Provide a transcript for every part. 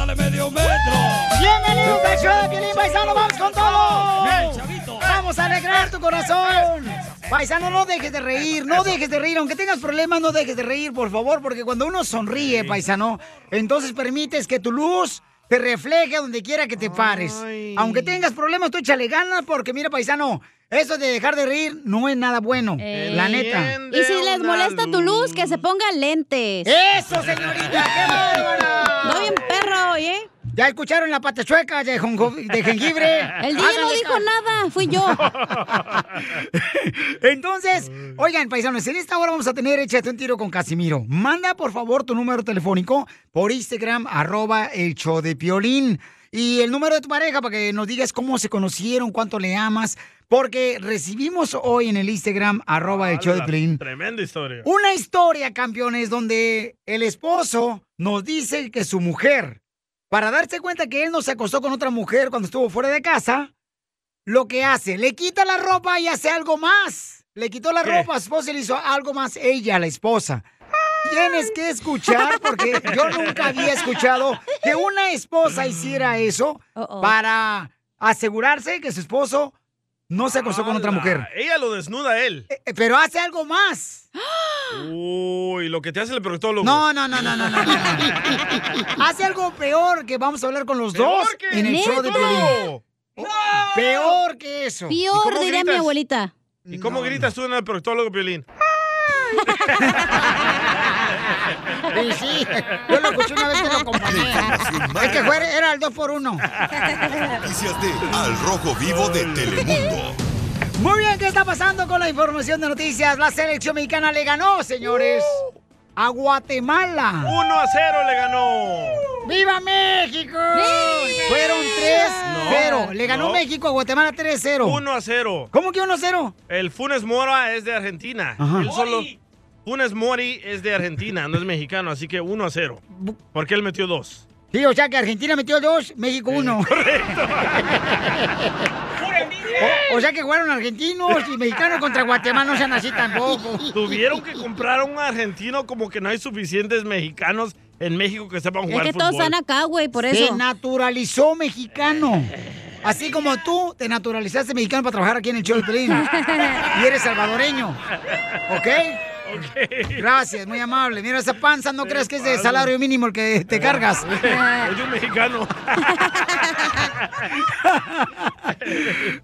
Ándale medio metro. Bienvenidos al show de Piolín, paisano, vamos con todo. Bien, chavito. Vamos a alegrar tu corazón. Paisano, no dejes de reír, no dejes de reír. Aunque tengas problemas, no dejes de reír, por favor, porque cuando uno sonríe, paisano, entonces permites que tu luz te refleje donde quiera que te pares. Aunque tengas problemas, tú échale ganas, porque mira, paisano, eso de dejar de reír no es nada bueno, la neta. Y si les molesta tu luz, que se pongan lentes. ¡Eso, señorita! ¡Qué bárbara! No bien perro, ¿eh? ¿Ya escucharon la pata chueca de, de jengibre? El día no dijo nada, fui yo. Entonces, oigan, paisanos, en esta hora vamos a tener Échate un tiro con Casimiro. Manda, por favor, tu número telefónico por Instagram, arroba el show de Piolín. Y el número de tu pareja para que nos digas cómo se conocieron, cuánto le amas. Porque recibimos hoy en el Instagram, arroba el show de Piolín, Tremenda historia. una historia, campeones, donde el esposo nos dice que su mujer, para darse cuenta que él no se acostó con otra mujer cuando estuvo fuera de casa, lo que hace, le quita la ropa y hace algo más. Le quitó la ¿Qué? ropa a su esposa y le hizo algo más ella, la esposa. Tienes que escuchar porque yo nunca había escuchado que una esposa hiciera eso para asegurarse que su esposo no se acostó con otra mujer. Ella lo desnuda a él. Eh, Pero hace algo más. Uy, lo que te hace el proctólogo. No, no, no, no, no, no. no. Hace algo peor que vamos a hablar con los ¿Peor dos qué? en el show de Piolín. ¡No! Peor que eso. ¿Y Peor, cómo diría mi abuelita. ¿Y cómo gritas tú en el proctólogo, Piolín? Sí, sí. Yo lo escuché una vez que lo más Es que fue, era el 2 por 1 Noticias de Al Rojo Vivo de Telemundo. Muy bien, ¿qué está pasando con la información de noticias? La selección mexicana le ganó, señores, a Guatemala. 1 a 0 le ganó. ¡Viva México! Fueron 3-0. Le ganó no. México a Guatemala 3-0. 1 a 0. ¿Cómo que 1-0? El Funes Mora es de Argentina. Ajá. Él solo. Funes Mori es de Argentina, no es mexicano, así que 1 a 0. Porque él metió dos. Sí, o sea que Argentina metió 2, México 1. O, o sea que jugaron argentinos y mexicanos contra Guatemala, no sean así tampoco. Tuvieron que comprar a un argentino como que no hay suficientes mexicanos en México que sepan Es jugar que todos fútbol. están acá, güey, por Se eso. naturalizó mexicano. Así como tú te naturalizaste mexicano para trabajar aquí en el Pelín. Y eres salvadoreño. ¿Ok? Gracias, muy amable. Mira esa panza, no creas que es de salario mínimo el que te cargas. Es un mexicano.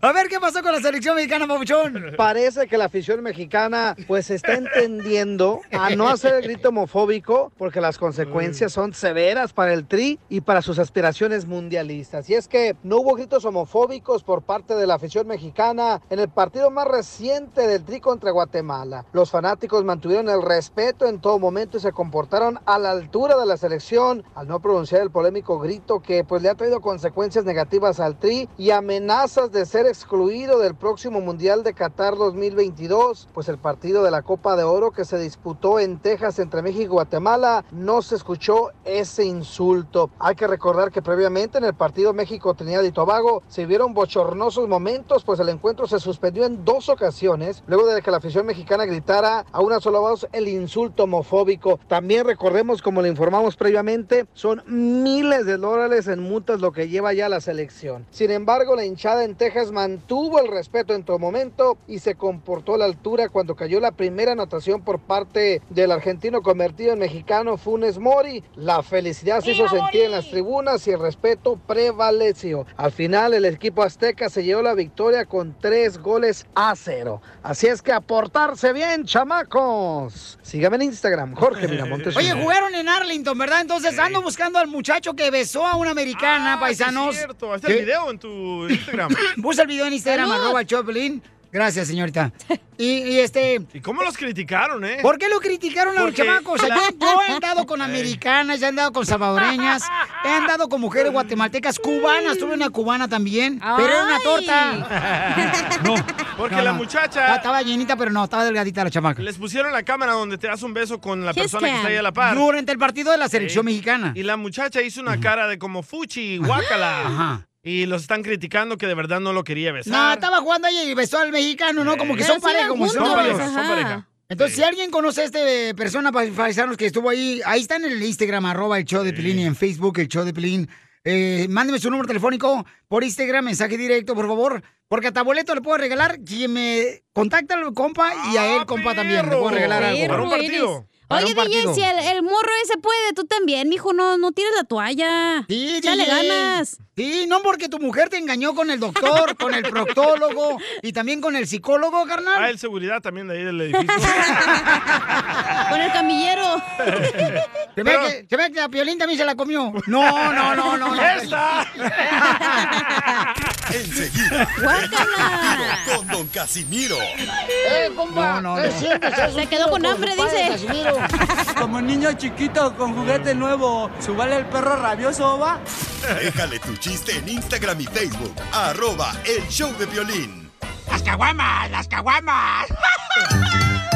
A ver qué pasó con la selección mexicana, papuchón. Parece que la afición mexicana pues está entendiendo a no hacer el grito homofóbico porque las consecuencias son severas para el Tri y para sus aspiraciones mundialistas. Y es que no hubo gritos homofóbicos por parte de la afición mexicana en el partido más reciente del Tri contra Guatemala. Los fanáticos mantuvieron el respeto en todo momento y se comportaron a la altura de la selección al no pronunciar el polémico grito que pues le ha traído consecuencias negativas al Tri y amenazas de ser excluido del próximo Mundial de Qatar 2022, pues el partido de la Copa de Oro que se disputó en Texas entre México y Guatemala no se escuchó ese insulto. Hay que recordar que previamente en el partido México-Trinidad y Tobago se vieron bochornosos momentos, pues el encuentro se suspendió en dos ocasiones, luego de que la afición mexicana gritara a una voz el insulto homofóbico. También recordemos, como le informamos previamente, son miles de dólares en multas lo que lleva ya la selección. Sin embargo, la hinchada en Texas mantuvo el respeto en todo momento y se comportó a la altura cuando cayó la primera anotación por parte del argentino convertido en mexicano Funes Mori. La felicidad se hizo sentir en las tribunas y el respeto prevaleció. Al final, el equipo azteca se llevó la victoria con tres goles a cero. Así es que a portarse bien, Sígame en Instagram, Jorge Miramontes. Oye, jugaron en Arlington, ¿verdad? Entonces ando buscando al muchacho que besó a una americana, Ah, paisanos. es cierto. Está el video en tu Instagram. Puse el video en Instagram, arroba Choplin. Gracias, señorita. Y, y este, ¿Y cómo los criticaron, eh? ¿por qué lo criticaron a los chamacos? O sea, la- yo, he andado con americanas, ya he andado con salvadoreñas, he andado con mujeres guatemaltecas, cubanas, tuve una cubana también, pero era una torta. No, Porque no, la no. muchacha- Estaba- Estaba llenita, pero no, estaba delgadita la chamaca. Les pusieron la cámara donde te das un beso con la persona que está ahí a la par. Durante el partido de la selección Sí. mexicana. Y la muchacha hizo una cara de como fuchi, guácala. Ajá. Y los están criticando que de verdad no lo quería besar. No, estaba jugando ella y besó al mexicano, ¿no? Como que son pareja, como son Son juntos, novios. pareja, son pareja. Entonces, si alguien conoce a esta persona, pa- paisanos, que estuvo ahí, ahí está en el Instagram, arroba el show de Pilín, y en Facebook, el show de Pilín. Eh, mándeme su número telefónico por Instagram, mensaje directo, por favor. Porque a Taboleto le puedo regalar quien me contacta al compa y a él, compa, también. Le puedo regalar algo. Perro Para un partido. Para Oye. DJ, si el, el morro ese puede, tú también, mijo, no, no tires la toalla. Sí, DJ. ganas. Sí, no porque tu mujer te engañó con el doctor, con el proctólogo y también con el psicólogo, Ah, carnal. el seguridad también de ahí del edificio. Con el camillero. Se ve, que, se ve que la piolín también se la comió. No, no, no, no. no. ¡Esta! Enseguida, ¡Guácala! con Don Casimiro. Eh, compa, No, no, ¿qué no. Se quedó con hambre, padre, dice. Casimiro? Como niño chiquito con juguete nuevo, ¿subale el perro rabioso, va? Déjale tu chiste en Instagram y Facebook. Arroba el show de violín. Échate un tiro con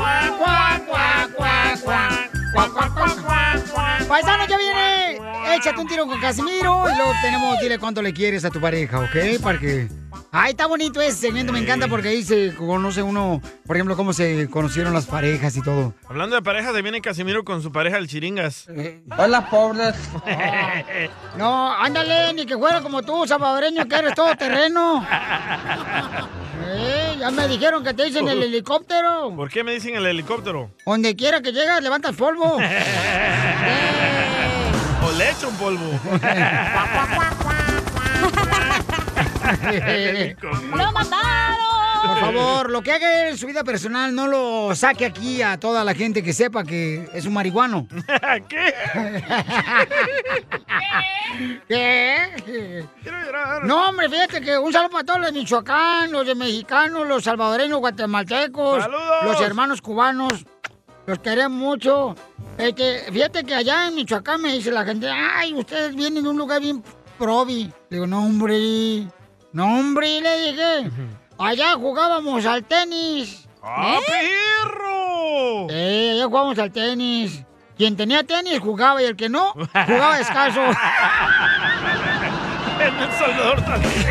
Paisano, ya viene. Échate un tiro con Casimiro y luego tenemos, dile cuánto le quieres a tu pareja, ¿ok? Para que... Ay, está bonito ese segmento, me encanta porque ahí se conoce uno, por ejemplo, cómo se conocieron las parejas y todo. Hablando de parejas, se viene Casimiro con su pareja, el Chiringas. Hola, pobres. No, ándale, ni que fuera como tú, salvadoreño, que eres todo terreno. Eh, ya me dijeron que te dicen el helicóptero. ¿Por qué me dicen el helicóptero? Donde quiera que llegas, levantas polvo. O le echo un polvo. ¡Lo mataron! Por favor, lo que haga en su vida personal, no lo saque aquí a toda la gente que sepa que es un marihuano. ¿Qué? ¿Qué? Quiero llorar. No, hombre, fíjate que un saludo para todos los de Michoacán, los de mexicanos, los salvadoreños, guatemaltecos, ¡Saludos! los hermanos cubanos. Los queremos mucho. Este, fíjate que allá en Michoacán me dice la gente, ay, ustedes vienen de un lugar bien probi. Digo, no, hombre, no, hombre, le dije. Allá jugábamos al tenis. ¡Ah, perro! Eh, allá jugábamos al tenis. Quien tenía tenis jugaba y el que no, jugaba descalzo. En El Salvador también.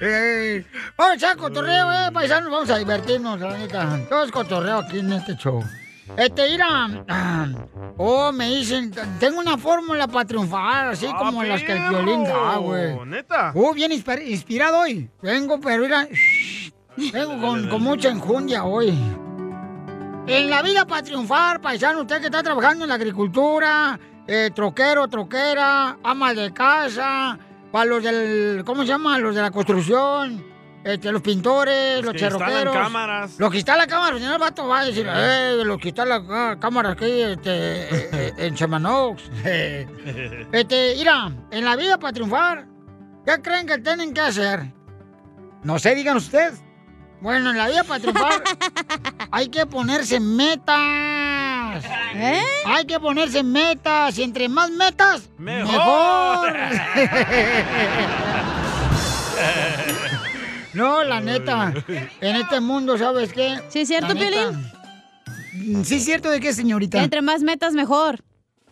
Eh, Vamos a cotorreo, eh, paisanos, vamos a divertirnos, la neta. Todo es cotorreo aquí en este show. Este, mira, oh, me dicen, tengo una fórmula para triunfar, así ¡Ah, como las que el violín da, güey. ¿Neta? Uh, bien inspir- inspirado hoy. Vengo, pero mira, vengo con, con mucha enjundia hoy. En la vida para triunfar, paisano, usted que está trabajando en la agricultura, eh, troquero, troquera, ama de casa, para los del, ¿cómo se llama? Los de la construcción, este, los pintores, los que instalan cherroqueros. cámaras. Los que instalan cámaras, señor Vato va a decir, eh, los que instalan ah, cámaras aquí este, eh, eh, en Chamanox. Este, mira, en la vida para triunfar, ¿qué creen que tienen que hacer? No sé, digan ustedes. Bueno, en la vida para triunfar hay que ponerse metas. ¿Eh? Hay que ponerse metas. Y entre más metas, Mejor. mejor. No, la neta. En este mundo, ¿sabes qué? ¿Sí es cierto, La. Piolín? ¿Sí es cierto de qué, señorita? Entre más metas, mejor.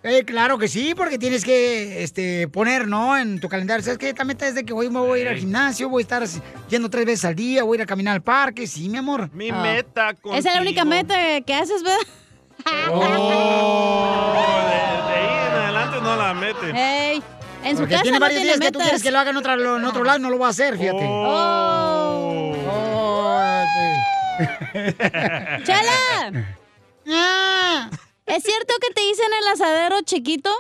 Eh, claro que sí, porque tienes que este, poner, ¿no? En tu calendario. ¿Sabes qué? Esta meta es de que hoy me voy a ir al gimnasio, voy a estar yendo tres veces al día, voy a ir a caminar al parque. Sí, mi amor. Mi Ah. meta contigo. Esa es la única meta que haces, ¿verdad? Oh, de, de ahí en adelante no la mete. Ey, en su Porque casa tiene no varios tiene días que tú quieres que lo haga en, otra- en otro lado, no lo va a hacer, fíjate. Oh. Oh, sí. ¡Chela! Ah, ¿Es cierto que te dicen el asadero chiquito?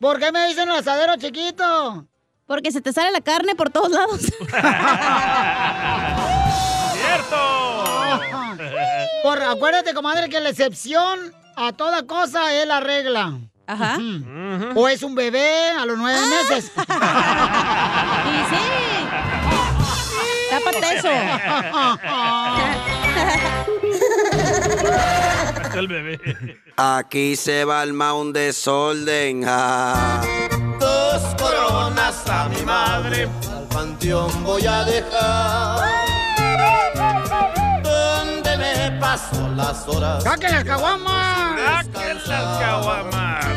¿Por qué me dicen el asadero chiquito? Porque se te sale la carne por todos lados. ¡Cierto! Por, acuérdate, comadre, que la excepción a toda cosa es la regla. Ajá. O es un bebé a los nueve meses. Y sí. Tápate eso. el bebé. Aquí se va armar un desorden. Dos coronas a mi madre, al panteón voy a dejar. Donde me paso las horas. ¡Saquen las caguamas! ¡Saquen las caguamas!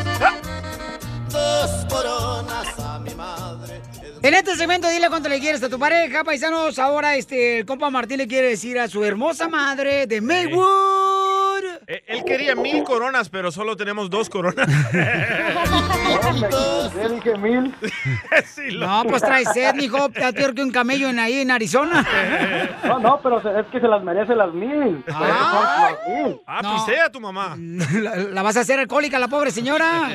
En este segmento dile cuánto le quieres a tu pareja, paisanos. Ahora este el compa Martín le quiere decir a su hermosa madre de Maywood. Eh, Él quería mil coronas, pero solo tenemos dos coronas. Ya dije mil. Sí, No, pues trae sed, mijo. Está peor que un camello en ahí en Arizona. No, no, pero es que se las merece las mil. Ah, No. pisea a tu mamá. La, la vas a hacer alcohólica, la pobre señora.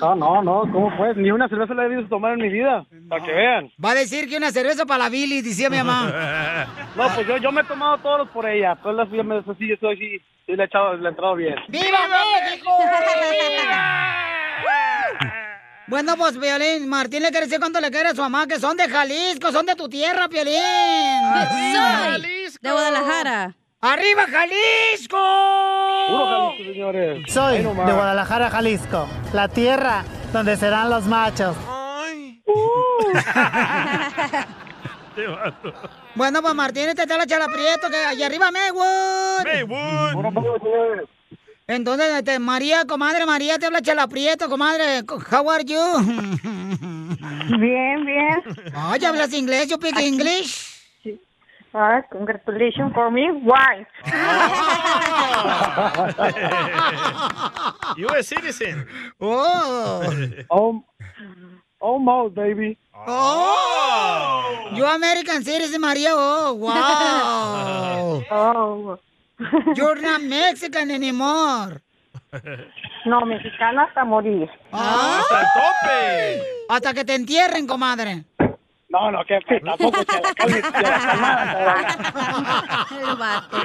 No, no, no, ¿cómo pues? Ni una cerveza la he visto tomar en mi vida, para que vean. Va a decir que una cerveza para la Billy, decía mi mamá. No, pues yo, yo me he tomado todos por ella. Todas las me sí, yo soy sí, sí le he echado, le he entrado bien. ¡Viva México! Bueno, pues, Violín, Martín le quiere decir cuánto le quiere a su mamá, que son de Jalisco, son de tu tierra, Violín. Soy de Guadalajara. ¡Arriba, Jalisco! Puro Jalisco, señores. Soy de. Guadalajara, Jalisco, la tierra donde serán los machos. Ay. Te mato. Bueno, pues, Martín, este te la chala prieto, que allá arriba, Maywood. Maywood. Entonces, este, María, comadre, María, te habla Chela Prieto, comadre. How are you? Bien, bien. Ay, ¿hablas inglés? ¿Yo speak English? Ah, congratulations for me. Why? You a citizen. Oh. Oh, almost, baby. Oh. You American citizen, María. Oh, wow. Oh. You're not Mexican anymore. No, mexicana hasta morir. Ah, ¡Hasta el tope! hasta que te entierren, comadre. No, no, que que tampoco se la calme, se la calmada, El vato.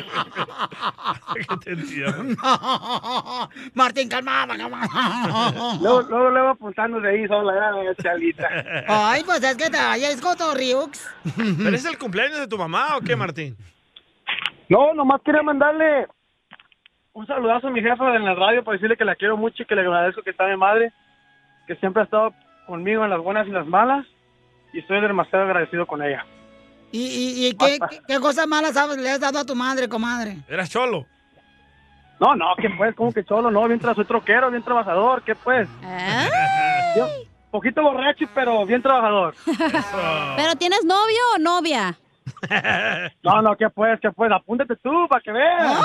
Que te entiendo. Martín, calmada, calmada. Luego, luego le va apuntando de ahí sola, la chalita. Ay, pues es que te es cotorriux. ¿Pero es el cumpleaños de tu mamá o qué, Martín? No, nomás quería mandarle un saludazo a mi jefa en la radio para decirle que la quiero mucho y que le agradezco que está mi madre, que siempre ha estado conmigo en las buenas y las malas, y estoy demasiado agradecido con ella. ¿Y, y, y qué, qué, qué cosas malas sabes- le has dado a tu madre, comadre? Eras cholo. No, no, ¿qué pues? ¿Cómo que cholo? No, bien tra soy troquero, bien trabajador, ¿qué pues? Yo, poquito borracho, pero bien trabajador. ¿Pero tienes novio o novia? No, no, ¿qué pues? ¿Qué pues? Apúntate tú para que veas.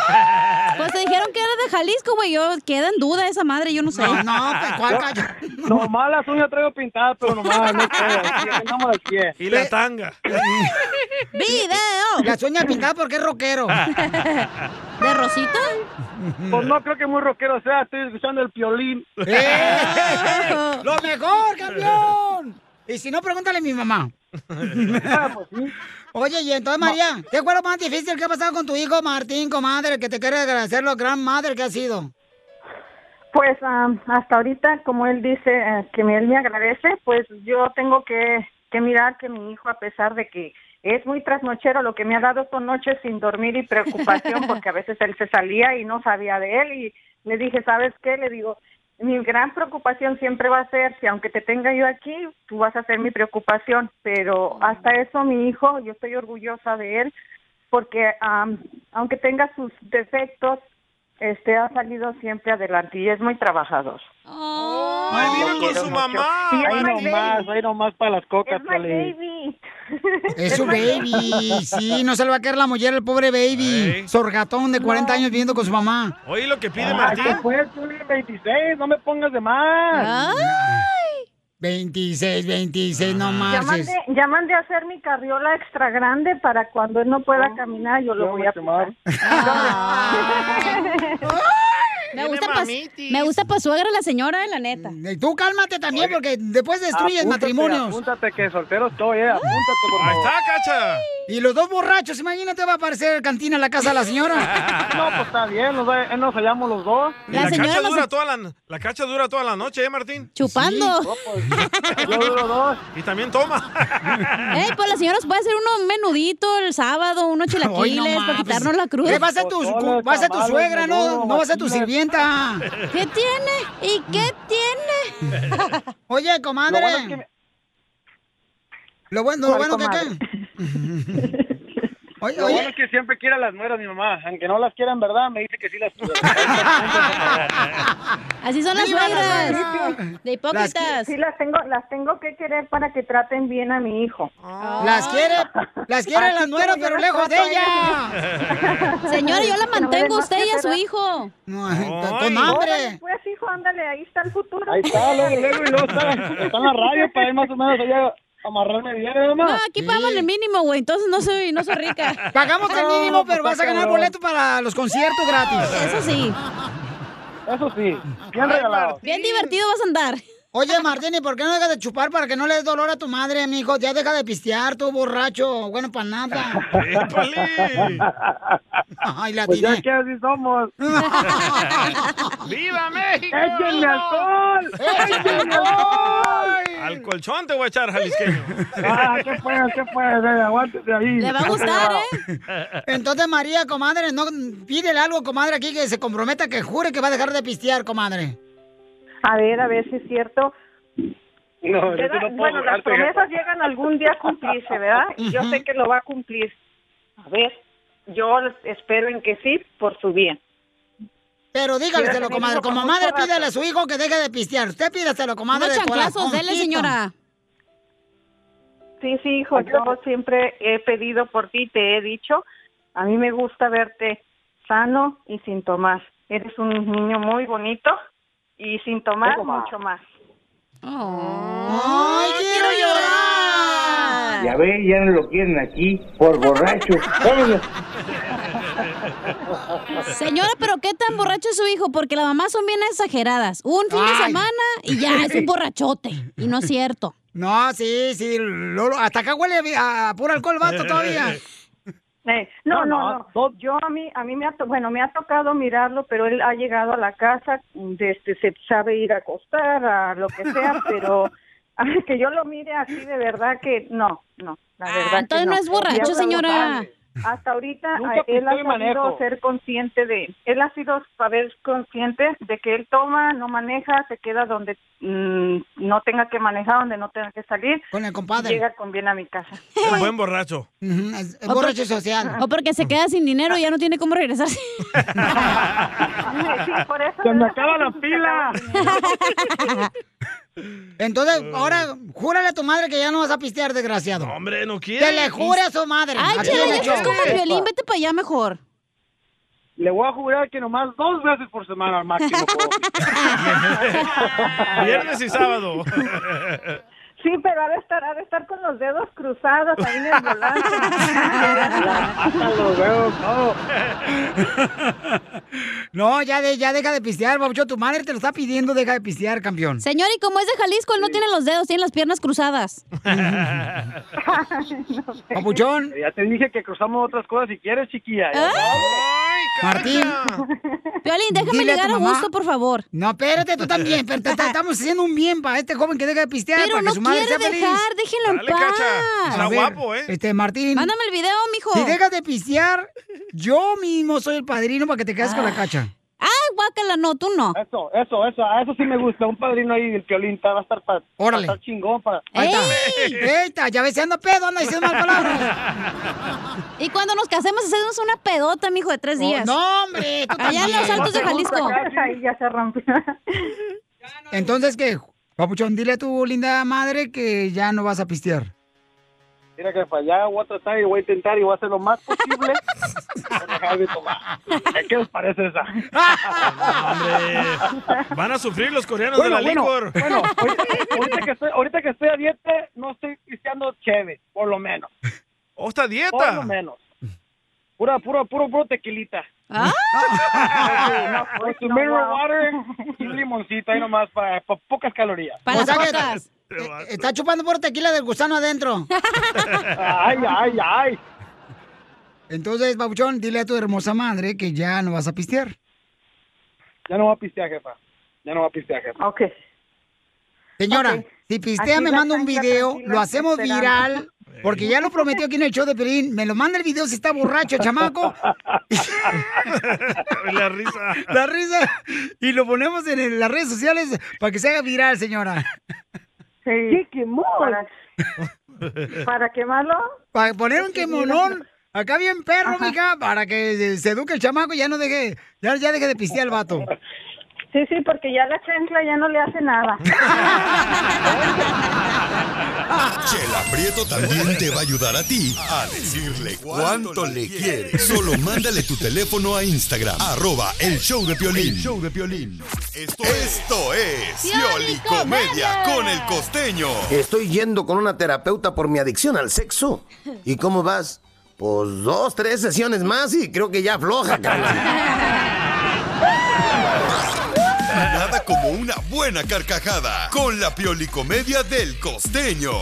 Pues te dijeron que eres de Jalisco, güey. Yo queda en duda esa madre, yo no sé. No, no, pues, ¿cuál callo? Nomás las uñas traigo pintadas, pero nomás, no pie. Y la tanga. ¡Video! Las uñas pintadas porque es rockero. ¿De Rosita? Pues no creo que muy rockero sea, estoy escuchando el piolín. ¡Eh! ¡Lo mejor, campeón! Y si no, pregúntale a mi mamá. Ah, pues sí. Oye, y entonces, María, ¿qué fue lo más difícil que ha pasado con tu hijo Martín, comadre, que te quiere agradecer lo gran madre que ha sido? Pues am, hasta ahorita, como él dice eh, que él me agradece, pues yo tengo que, que mirar que mi hijo, a pesar de que es muy trasnochero, lo que me ha dado son noches sin dormir y preocupación, porque a veces él se salía y no sabía de él. Y le dije, ¿sabes qué? Le digo, mi gran preocupación siempre va a ser, si aunque te tenga yo aquí, tú vas a ser mi preocupación. Pero hasta eso, mi hijo, yo estoy orgullosa de él, porque am, aunque tenga sus defectos, este ha salido siempre adelante y es muy trabajador. ¡Ay, vive con su mucho. mamá! Sí, Ahí nomás, ahí nomás para las cocas, Es baby. Es su baby. Sí, no se le va a caer la mollera el pobre baby. Sorgatón de 40 años viviendo con su mamá. Oye lo que pide Ay, Martín. ¿qué pues, Piolín? 26, no me pongas de más. ¡Ay! 26, 26, no ya mandé a hacer mi carriola extra grande para cuando él no pueda caminar, yo lo Yo voy a quemar. Me gusta, pa, mamitis. me gusta pa' suegra la señora, la neta. Y tú cálmate también porque después destruyes Apúntate, matrimonios. Apúntate que soltero estoy, eh. Apúntate, por Ahí favor. está, cacha. Y los dos borrachos, imagínate, va a aparecer cantina en la casa de la señora. No, pues está bien, nos, eh, nos hallamos los dos. La, cacha dura toda la, la cacha dura toda la noche, ¿eh, Martín? Chupando. Yo duro dos. Y también toma. Ey, pues la señora nos puede hacer uno un menudito el sábado, unos chilaquiles para quitarnos la cruda. ¿Qué vas a tu, vas a tu suegra, no, no vas a tu ¿Qué tiene? ¿Y qué tiene? Oye, comadre. Lo bueno es que- Lo bueno, lo ¿Cuál, bueno que qué. Oye, Lo oye. bueno es que siempre quiere a las nueras mi mamá. Aunque no las quiera en verdad, me dice que sí las quiere. Así son las ¡Viva la suegras. De hipócritas. Sí, las tengo, las tengo que querer para que traten bien a mi hijo. Las quiere, las quiere las nueras, pero lejos de ella. Señora, yo la mantengo a usted y a su hijo. No, con hambre. Pues, hijo, ándale, ahí está el futuro. Ahí está, luego, luego, y luego está, está en la radio para ir más o menos allá amarrarme bien, ¿eh, No, mamá? aquí pagamos el mínimo, güey. Entonces no soy, no soy rica. Pagamos el mínimo, pero vas a ganar boleto para los conciertos gratis. Eso sí. Eso sí, bien regalado. Bien divertido vas a andar. Oye, Martín, ¿y por qué no dejas de chupar para que no le des dolor a tu madre, mijo? Ya deja de pistear, tú borracho. Bueno, para nada. Ay, la Pues ya que así somos. ¡Viva México! ¡Échenme alcohol! ¡Échale alcohol! Al colchón te voy a echar, jalisqueño. Ah, ¿qué puede, qué puede? Aguántese ahí. Le va a gustar, ¿eh? Entonces, María, comadre, no pídele algo, comadre, aquí que se comprometa, que jure que va a dejar de pistear, comadre. A ver, a ver si es cierto. No, yo ¿Verdad? no puedo bueno, las promesas llegan algún día a cumplirse, ¿verdad? Y yo sé que lo va a cumplir. A ver, yo espero en que sí, por su bien. Pero dígaleselo, comadre. Como madre, pídele a su hijo que deje de pistear. Usted pídaselo, comadre. Chanclazos, dele, señora. Sí, sí, hijo, yo siempre he pedido por ti, te he dicho, a mí me gusta verte sano y sin tomar. Eres un niño muy bonito y sin tomar más. mucho más. ¡Ay, quiero llorar! Ya ve, ya no lo quieren aquí por borracho. Vámonos. Señora, pero ¿qué tan borracho es su hijo? Porque las mamás son bien exageradas. Un fin de semana y ya es un borrachote. Y no es cierto. No, sí, sí. Lolo, hasta acá huele a, a puro alcohol, vato, todavía. Eh, no, No, no, no, no, Yo a mí, a mí me ha, to- bueno, me ha tocado mirarlo, pero él ha llegado a la casa, desde se sabe ir a acostar, a lo que sea, pero a que yo lo mire así de verdad que no, no, la Ah, verdad. que entonces no es borracho, señora. Hasta ahorita eh, él ha sabido ser consciente de, él ha sido saber consciente de que él toma, no maneja, se queda donde mm, no tenga que manejar, donde no tenga que salir, Con el compadre. llega con bien a mi casa. Un buen borracho. Ujú, Es, es O borracho por- social. O porque se queda sin dinero y ya no tiene cómo regresar. Sí, por eso me acaba la pila. Entonces, ahora, júrale a tu madre que ya no vas a pistear, desgraciado. No, hombre, no quiere. Que le jure a su madre. Ay, chela, ya estás como el violín, vete para allá mejor. Le voy a jurar que nomás dos veces por semana al máximo. Viernes y sábado. Sí, pero ha de estar, ha de estar con los dedos cruzados ahí en el volante. Los todo. No, ya, de, ya deja de pistear, babucho. Tu madre te lo está pidiendo, deja de pistear, campeón. Señor, y como es de Jalisco, él no tiene los dedos, tiene las piernas cruzadas. Papuchón, Ya te dije que cruzamos otras cosas si quieres, chiquilla. Ya ¿Ah? Martín. Violín, déjame Dile a llegar a mamá. gusto, por favor. No, espérate, tú también. Pero te- te- estamos haciendo un bien para este joven que deje de pistear, Pero para no que su madre quiere sea feliz. dejar, déjenlo en paz. Está A ver, guapo, ¿eh? Este, Martín. Mándame el video, mijo. Si dejas de pistear, yo mismo soy el padrino para que te quedes con la cacha. Ay, guácala, no, tú no. Eso, eso, eso, a eso sí me gusta. Un padrino ahí del piolín va a estar para Órale. estar chingón para. Ahí está. ¡Ey! Ahí está, ya ves, se anda pedo, anda diciendo mal palabras. Y cuando nos casemos, hacemos una pedota, mijo, de tres días. No, hombre, tú Allá en los altos de Jalisco. Ahí ya se rompió. Entonces, ¿qué? Papuchón, dile a tu linda madre que ya no vas a pistear. Mira que para allá voy a tratar y voy a intentar y voy a hacer lo más posible. para dejar de tomar. ¿Qué les parece esa? Hombre, van a sufrir los coreanos Bueno, de la bueno, licor. bueno, ahorita, ahorita que estoy, ahorita que estoy a dieta, no estoy pisteando chévere, por lo menos. ¿O está Por lo dieta? menos. Pura, puro, puro, puro tequilita. Ah, Con su mineral water y un limoncito ahí nomás para, para pocas calorías. para O sea las Está chupando por tequila del gusano adentro. Ay, ay, ay. Entonces, Babuchón, dile a tu hermosa madre que ya no vas a pistear. Ya no va a pistear, jefa. Ya no va a pistear, jefa. Ok. Señora, si pistea Aquí me manda un video, lo hacemos esperando. viral, porque ya lo prometió aquí en el show de Pelín. Me lo manda el video si está borracho, chamaco. La risa. La risa. Y lo ponemos en las redes sociales para que se haga viral, señora. Sí. ¿Qué quemó? Para, para quemarlo. Para poner un quemonón. Acá bien perro, mija, para que se eduque el chamaco y ya no deje, ya, ya deje de pistear el vato. Sí, sí, porque ya la chancla ya no le hace nada. Chela Prieto también te va a ayudar a ti a decirle cuánto le quiere. Solo mándale tu teléfono a Instagram, arroba el show de Piolín. El show de Piolín. Esto, esto es Pioli Comedia con el costeño. Estoy yendo con una terapeuta por mi adicción al sexo. ¿Y cómo vas? Pues dos, tres sesiones más y creo que ya afloja, carnal. Nada como una buena carcajada con la Pioli Comedia del costeño.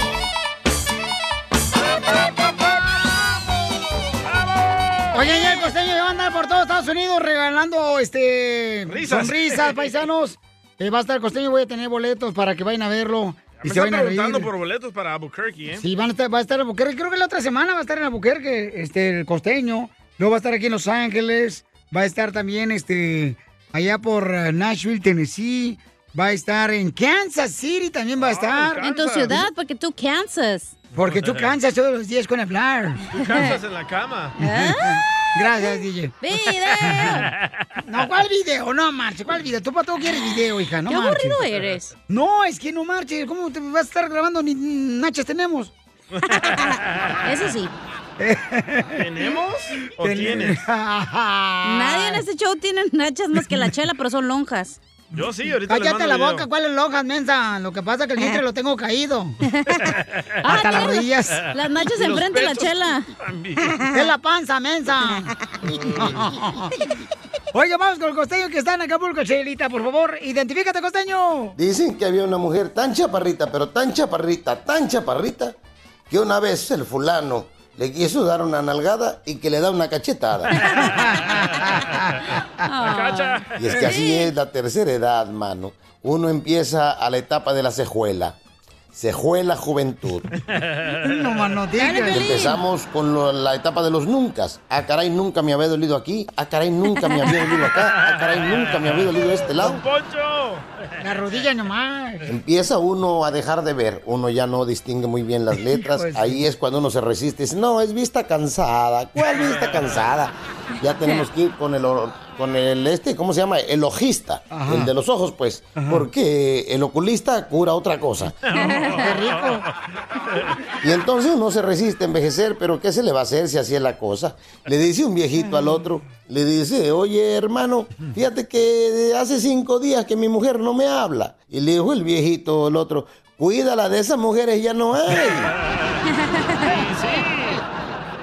Oye, ya el costeño va a andar por todo Estados Unidos regalando este Risas. sonrisas, paisanos. Eh, va a estar el costeño, voy a tener boletos para que vayan a verlo. Me Y se están preguntando por boletos para Albuquerque, ¿eh? Sí, van a estar, va a estar en Albuquerque. Creo que la otra semana va a estar en Albuquerque, este, el costeño. Luego va a estar aquí en Los Ángeles. Va a estar también, este, allá por eh, Nashville, Tennessee. Va a estar en Kansas City, también va a estar. En tu ciudad, porque tú cansas. Porque tú cansas todos los días con hablar. Tú cansas en la cama. Gracias, DJ. ¡Video! No, ¿cuál video? No marches, ¿cuál video? Tú para todo quieres video, hija, no Qué marches. aburrido eres. No, es que no marches. ¿Cómo te vas a estar grabando? Ni nachas tenemos. Eso sí. ¿Tenemos o Ten- tienes? Nadie en este show tiene nachas más que la chela, pero son lonjas. Yo sí, ahorita le Cállate mando la video. boca, ¿cuáles lonjas, mensa? Lo que pasa es que el vientre lo tengo caído. Ah, Hasta las rodillas. Las nachas enfrente de la chela. también. Es la panza, mensa. Oiga, vamos con el costeño que está en Acapulco, Chelita, por favor. Identifícate, costeño. Dicen que había una mujer tan chaparrita, pero tan chaparrita, tan chaparrita, que una vez el fulano le quiso dar una nalgada y que le da una cachetada. Cacha. Y es que así es la tercera edad, mano. Uno empieza a la etapa de la cejuela. Cejuela juventud. No más no digas. empezamos con lo- la etapa de los nuncas. Ah, caray, nunca me había dolido aquí. Ah, caray, nunca me había dolido acá. Ah, caray, nunca me había dolido de este lado. ¡Don Poncho! La rodilla nomás. Empieza uno a dejar de ver, uno ya no distingue muy bien las letras, ahí es cuando uno se resiste, dice, no, es vista cansada, ¿cuál vista cansada? Ya tenemos que ir con el, con el este, ¿cómo se llama? El ojista, Ajá. el de los ojos, pues, porque el oculista cura otra cosa. Qué rico. Y entonces uno se resiste a envejecer, pero ¿qué se le va a hacer si así es la cosa? Le dice un viejito al otro, le dice, oye hermano, fíjate que hace cinco días que mi mujer no me habla. Y le dijo el viejito al otro, cuídala, de esas mujeres ya no hay.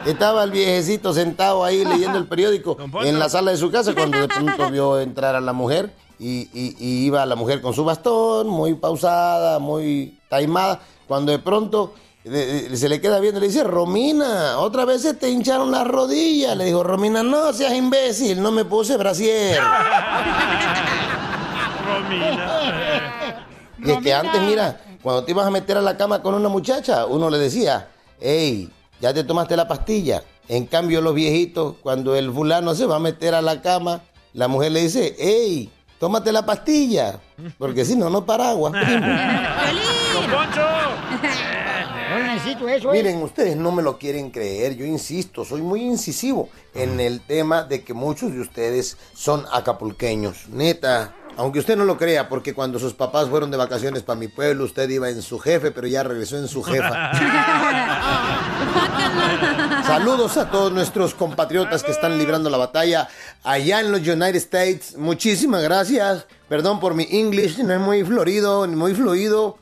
Estaba el viejecito sentado ahí leyendo el periódico en la sala de su casa cuando de pronto vio entrar a la mujer y, y- y iba la mujer con su bastón, muy pausada, muy taimada, cuando de pronto de- de- se le queda viendo y le dice, Romina, otra vez se te hincharon las rodillas. Le dijo, Romina, no seas imbécil, no me puse brasier. Romina. Y es que antes, mira, cuando te ibas a meter a la cama con una muchacha, uno le decía, hey, ya te tomaste la pastilla. En cambio, los viejitos, cuando el fulano se va a meter a la cama, la mujer le dice, hey, tómate la pastilla, porque si no, no paraguas. primo". ¡Don Poncho! Yo necesito eso. eh. Miren, ustedes no me lo quieren creer, yo insisto, soy muy incisivo en el tema de que muchos de ustedes son acapulqueños. Neta, aunque usted no lo crea, porque cuando sus papás fueron de vacaciones para mi pueblo, usted iba en su jefe, pero ya regresó en su jefa. Saludos a todos nuestros compatriotas que están librando la batalla allá en los United States. Muchísimas gracias. Perdón por mi English, no es muy florido, ni muy fluido.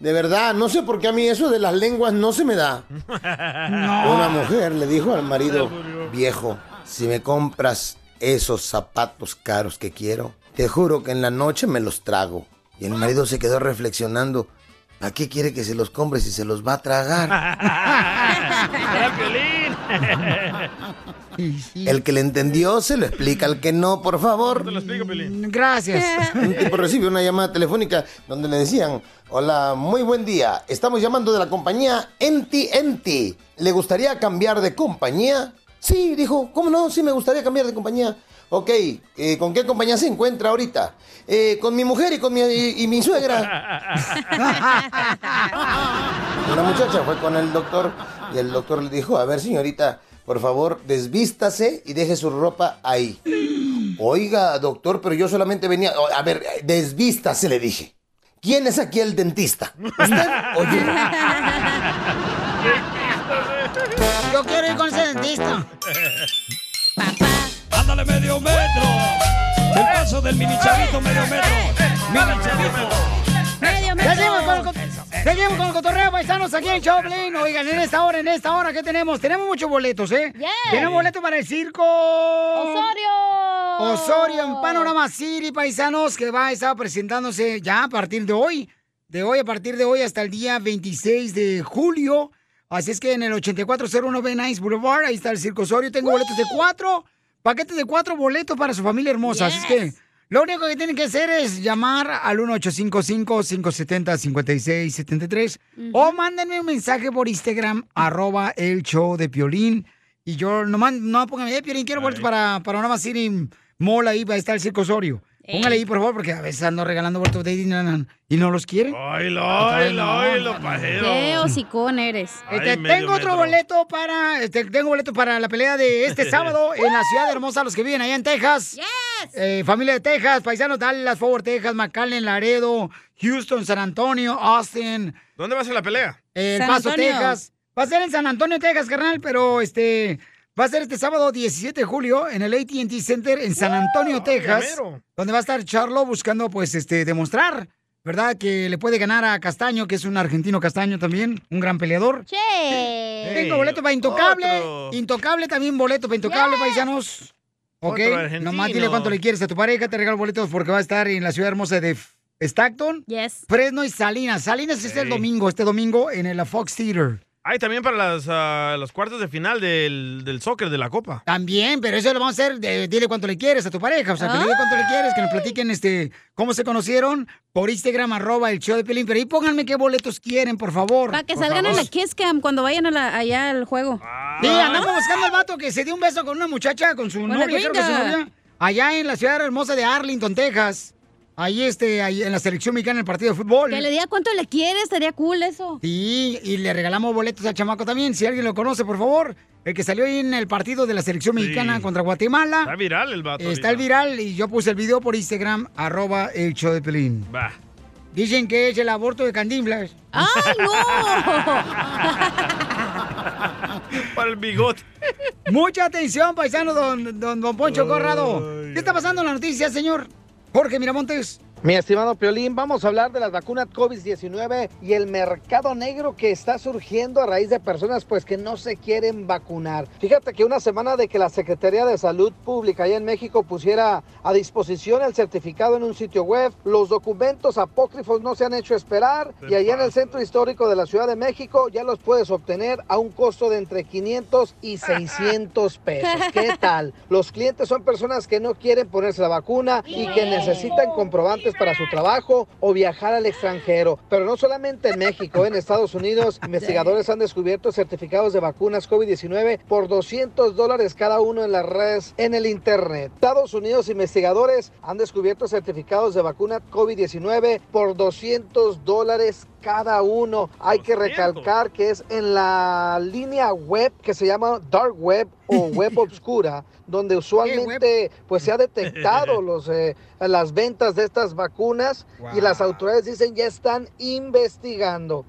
De verdad, no sé por qué a mí eso de las lenguas no se me da. Una mujer le dijo al marido, viejo, si me compras esos zapatos caros que quiero, te juro que en la noche me los trago. Y el marido se quedó reflexionando, ¿para qué quiere que se los compre si se los va a tragar? El que le entendió se lo explica, al que no, por favor. Te lo explico, Pelín. Gracias. Un tipo recibe una llamada telefónica donde le decían, hola, muy buen día, estamos llamando de la compañía Enti Enti. ¿Le gustaría cambiar de compañía? Sí, dijo, ¿cómo no? Sí, me gustaría cambiar de compañía. Ok, eh, ¿con qué compañía se encuentra ahorita? "Eh, con mi mujer y con mi, y, y mi suegra. Una muchacha fue con el doctor y el doctor le dijo, a ver señorita, por favor, desvístase y deje su ropa ahí. Oiga, doctor, pero yo solamente venía... A ver, desvístase, le dije. ¿Quién es aquí el dentista? ¿Usted o yo? Yo quiero ir con ese dentista. Ándale medio metro. El paso del mini chavito medio metro. Mini chavito. Medio Seguimos con, el, seguimos con el cotorreo, paisanos, aquí en Choplin. Oigan, en esta hora, en esta hora, ¿qué tenemos? Tenemos muchos boletos, ¿eh? Tenemos boletos para el circo... ¡Osorio! Osorio en Panorama City, paisanos, que va a estar presentándose ya a partir de hoy. De hoy, a partir de hoy hasta el día 26 de julio. Así es que en el 8401 B Nice Boulevard, ahí está el Circo Osorio. Tengo boletos de cuatro, paquetes de cuatro boletos para su familia hermosa. Así es que lo único que tienen que hacer es llamar al 1855-570-5673 o mándenme un mensaje por Instagram, arroba el show de Piolín. Y yo nomás, no pongan, eh, Piolín, quiero boletos para Panorama City Mall, ahí va a estar el Circo Osorio. Póngale ahí, por favor, porque a veces ando regalando boletos de Disneyland y no los quieren. Oilo, no, oilo, no, no. pajero. Qué hocicón eres. Este, Ay, tengo otro metro. boleto para este, tengo boleto para la pelea de este sábado en la ciudad hermosa los que viven allá en Texas. Eh, familia de Texas, paisanos Dallas, Fort Worth, Texas, McAllen, Laredo, Houston, San Antonio, Austin, ¿Dónde va a ser la pelea? El San Paso, Antonio. Texas. Va a ser en San Antonio, Texas, carnal, pero este va a ser este sábado 17 de julio en el AT&T Center en San Antonio, Texas, donde va a estar Charlo buscando pues este demostrar, ¿verdad? Que le puede ganar a Castaño, que es un argentino Castaño también, un gran peleador. Che. Tengo boleto para Intocable. otro. Intocable también boleto para Intocable, paisanos. Ok. Nomás dile cuánto le quieres a tu pareja. Te regalo boletos porque va a estar en la ciudad hermosa de Stockton, Yes. Fresno y Salinas. Salinas es el domingo, este domingo en el Fox Theater. Hay también para las, ah, los cuartos de final del, del soccer de la Copa. También, pero eso lo vamos a hacer. de- dile cuánto le quieres a tu pareja. O sea, que le diga cuánto le quieres, que nos platiquen este, cómo se conocieron por Instagram, arroba el show de Pelín. Pero ahí pónganme qué boletos quieren, por favor. Para que Por salgan en favor. la Kiss Cam cuando vayan a la- allá al juego. Sí, andamos buscando al vato que se dio un beso con una muchacha, con su Con novia, creo que su novia, allá en la ciudad hermosa de Arlington, Texas. Ahí, este, ahí en la selección mexicana en el partido de fútbol. Que le diga cuánto le quieres, estaría cool eso. Sí, y le regalamos boletos al chamaco también, si alguien lo conoce, por favor. El que salió ahí en el partido de la selección mexicana Sí. contra Guatemala. Está viral el vato. Está el viral y yo puse el video por Instagram, arroba el show de Pelín. Va. Dicen que es el aborto de Candimblas. ¡Ay, no! Para el bigote. Mucha atención, paisano, don, don, don Poncho Corrado. ¿Qué está pasando en la noticia, señor? Jorge Miramontes. Mi estimado Piolín, vamos a hablar de las vacunas COVID-19 y el mercado negro que está surgiendo a raíz de personas pues que no se quieren vacunar. Fíjate que una semana de que la Secretaría de Salud Pública allá en México pusiera a disposición el certificado en un sitio web, los documentos apócrifos no se han hecho esperar y allá en el centro histórico de la Ciudad de México ya los puedes obtener a un costo de entre 500 y 600 pesos. ¿Qué tal? Los clientes son personas que no quieren ponerse la vacuna y que necesitan comprobantes para su trabajo o viajar al extranjero. Pero no solamente en México, en Estados Unidos, investigadores han descubierto certificados de vacunas COVID-19 por 200 dólares cada uno en las redes en el Internet. Estados Unidos, investigadores han descubierto certificados de vacuna COVID-19 por 200 dólares cada uno. Hay que recalcar que es en la línea web que se llama Dark Web o Web Obscura, donde usualmente pues se ha detectado los, eh, las ventas de estas vacunas y las autoridades dicen ya están investigando.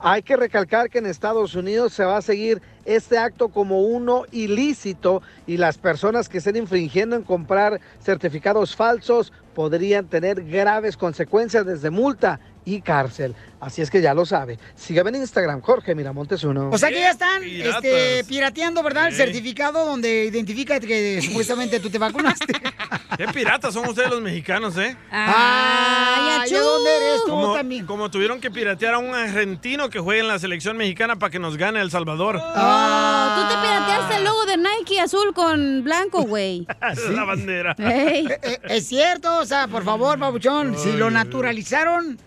Hay que recalcar que en Estados Unidos se va a seguir este acto como uno ilícito y las personas que estén infringiendo en comprar certificados falsos podrían tener graves consecuencias desde multa y cárcel. Así es que ya lo sabe. Sígueme en Instagram, Jorge Miramontes uno. O sea que ya están este, pirateando, ¿verdad? El certificado donde identifica que supuestamente tú te vacunaste. Qué piratas son ustedes los mexicanos, ¿eh? Ah, ¿y de dónde eres tú como, también? como tuvieron que piratear a un argentino que juega en la selección mexicana para que nos gane El Salvador. Oh, tú te pirateaste el logo de Nike azul con blanco, güey. La bandera. Ey. Eh, eh, es cierto, o sea, por favor, Pabuchón, si lo naturalizaron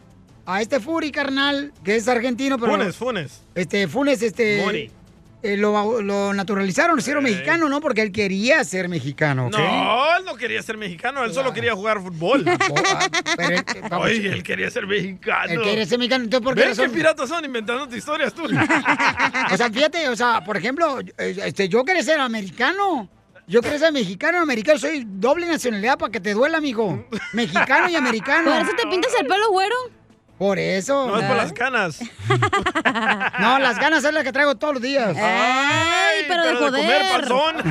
a este Furi, carnal, que es argentino, pero... Funes, Funes. Este, Funes, este... Mori. eh, lo, lo naturalizaron, lo hicieron mexicano, ¿no? Porque él quería ser mexicano. No, él no quería ser mexicano, él solo quería jugar fútbol. Pero él, Oye, él quería ser mexicano. Él quería ser mexicano, entonces, ¿por qué ¿Ves qué piratas son inventándote historias tú? O sea, fíjate, o sea, por ejemplo, este, yo quería ser americano. Yo quería ser mexicano, americano. Soy doble nacionalidad para que te duela, amigo. Mexicano y americano. ¿Por eso te pintas el pelo güero? Por eso. No es por las canas. No, las ganas es las que traigo todos los días. Ay, pero de pero de comer panzón.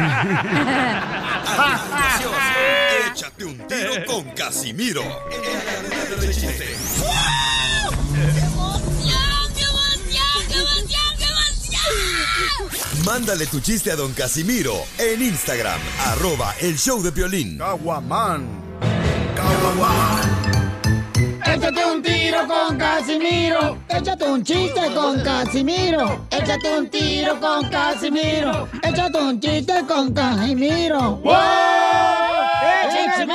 Échate un tiro con Casimiro. Mándale tu chiste a don Casimiro en Instagram, arroba el show de violín. Caguaman. Échate un tiro con Casimiro. Échate un chiste con Casimiro. Échate un tiro con Casimiro. Échate un chiste con Casimiro. ¡Wow! ¡Échame.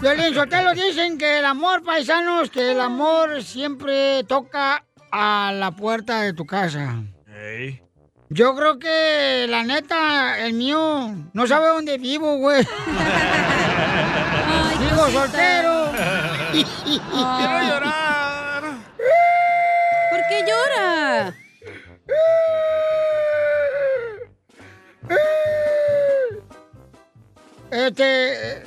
Violín Sotelo dicen que el amor, paisanos, que el amor siempre toca a la puerta de tu casa. Ey. Yo creo que, la neta, el mío no sabe dónde vivo, güey. Vivo soltero. Quiero llorar. ¿Por qué llora? Este...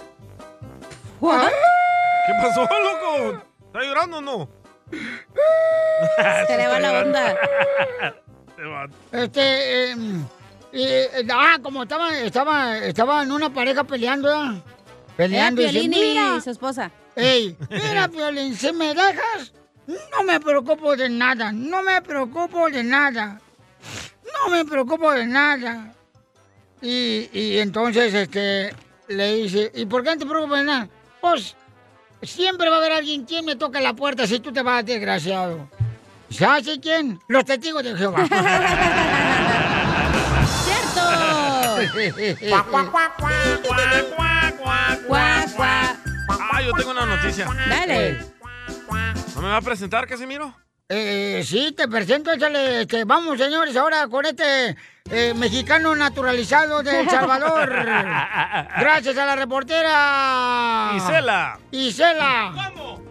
¿Qué pasó, loco? ¿Está llorando o no? Se le va la onda. Va. Este... eh, eh, ah, como estaba, estaba, estaba en una pareja peleando, ¿verdad? Peleando. Era y dice, Piolín y su esposa. Ey, mira, Piolín, si me dejas, no me preocupo de nada, no me preocupo de nada, no me preocupo de nada. Y, y entonces, este, le dice, ¿y por qué no te preocupas de nada? Pues, siempre va a haber alguien quien me toca la puerta si tú te vas, desgraciado. ¿Sabes quién? Los testigos de Jehová. ¡Cierto! Ah, yo tengo una noticia. Dale. ¿No me va a presentar, Casimiro? Eh, sí, te presento, échale, este, vamos señores, ahora con este eh, mexicano naturalizado de El Salvador. Gracias a la reportera. Isela. Isela. ¿Cómo?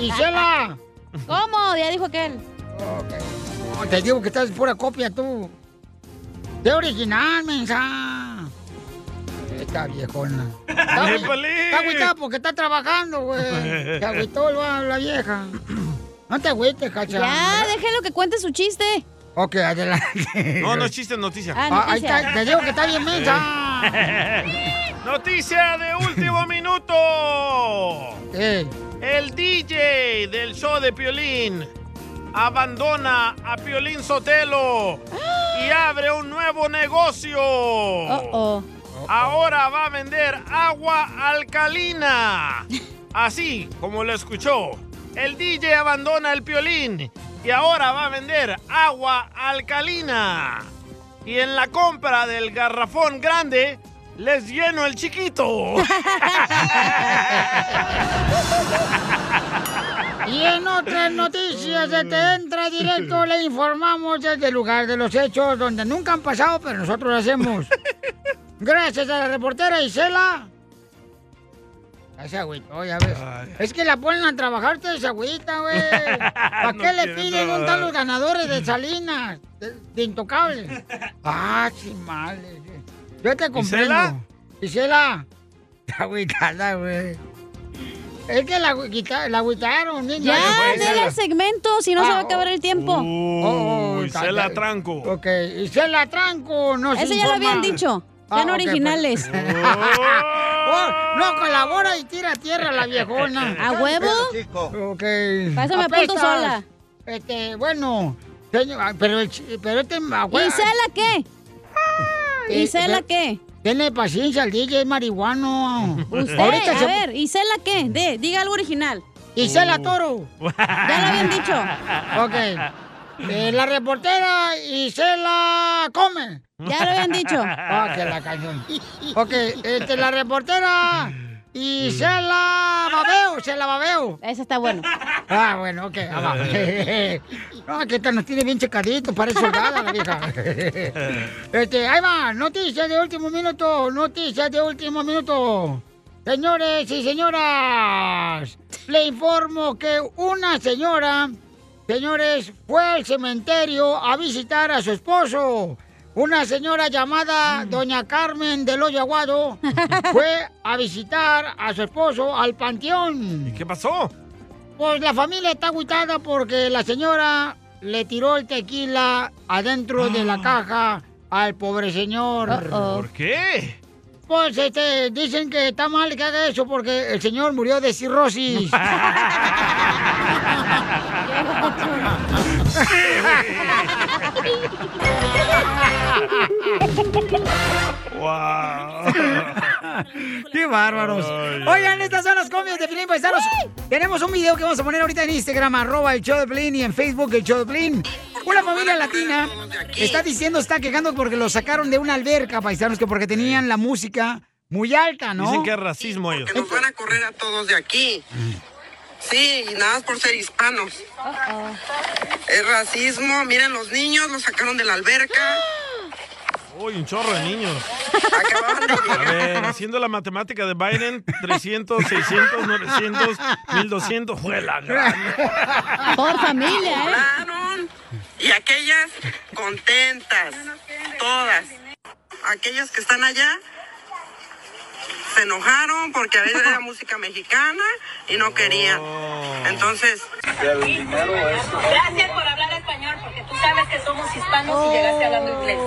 Isela. ¿Cómo? Ya dijo aquel. No, te digo que estás pura copia tú. De original, mensa. Esta viejona. Está, está agüitada porque está trabajando, güey. Se agüitó la, la vieja. No te agüites, cacha. Ya, déjelo que cuente su chiste. Ok, adelante. No, no es chiste, es noticia. Ah, Ah, ahí está, te digo que está bien mensa. Noticia de último minuto. Eh, El DJ del show de Piolín abandona a Piolín Sotelo y abre un nuevo negocio. Oh, oh. Ahora va a vender agua alcalina. Así como lo escuchó. El DJ abandona el Piolín y ahora va a vender agua alcalina. Y en la compra del garrafón grande, les lleno el chiquito. Y en otras noticias de Te Entra Directo le informamos desde el lugar de los hechos donde nunca han pasado, pero nosotros lo hacemos. Gracias a la reportera Isela. Ese agüito, ya ves. Es que la ponen a trabajar toda esa agüita, güey. ¿Para No qué le piden? ¿Dónde están trabajar. los ganadores de Salinas? De, de Intocable. Ah, chimales. Yo te comprendo. ¿Isela? Isela. Está agüitada, güey. Es que la, la agüitaron. niña. Ya, dale el segmento, si no se va a acabar el tiempo. Oh, Uy, se la tranco. Ok, y se la tranco, no se Ese ya lo habían dicho. Ah, Sean ok, originales. pues. Oh, no colabora y tira a tierra la viejona. ¿A huevo? Ok. Pásame a punto sola. Este, bueno, señor, ah, pero, pero este... ¿Y Cela qué? ¿Y Cela qué? Tiene paciencia, el DJ es marihuano. Usted, Ahorita a se- ver, ¿y Cela qué? De, diga algo original. Y Cela Toro. Ya lo habían dicho. Ok. Eh, la reportera Isela Come. Ya lo habían dicho. Ah, que la canción. Ok, este, la reportera Isela Babeo, Isela Babeo. Ese está bueno. Ah, bueno, ok, ah, va. No, que esta nos tiene bien checadito, parece soldada la vieja. Este, ahí va, noticias de último minuto, noticias de último minuto. Señores y señoras, le informo que una señora, señores, fue al cementerio a visitar a su esposo. Una señora llamada Doña Carmen del Hoyo Aguado fue a visitar a su esposo al panteón. ¿Y qué pasó? Pues la familia está agüitada porque la señora le tiró el tequila adentro de la caja al pobre señor. ¿Por qué? Pues este, dicen que está mal que haga eso porque el señor murió de cirrosis. ¡Qué bárbaros! Oigan, estas son las comias de Pilín Paisanos. Tenemos un video que vamos a poner ahorita en Instagram, arroba el show de y en Facebook el show de. Una familia latina está diciendo, está quejando porque lo sacaron de una alberca, paisanos, que porque tenían la música muy alta, ¿no? Dicen que es racismo ellos. Que nos van a correr a todos de aquí. Sí, y nada más por ser hispanos. Es racismo. Miren, los niños los sacaron de la alberca. Uy, un chorro de niños. A ver, haciendo la matemática de Biden, 300, 600, 900, 1200, fue la gran. Por familia, ¿eh? Volaron. Y aquellas contentas. Todas. Aquellas que están allá se enojaron porque a veces era música mexicana y no querían. Entonces, Gracias por hablar español, porque tú sabes que somos hispanos y llegaste hablando inglés.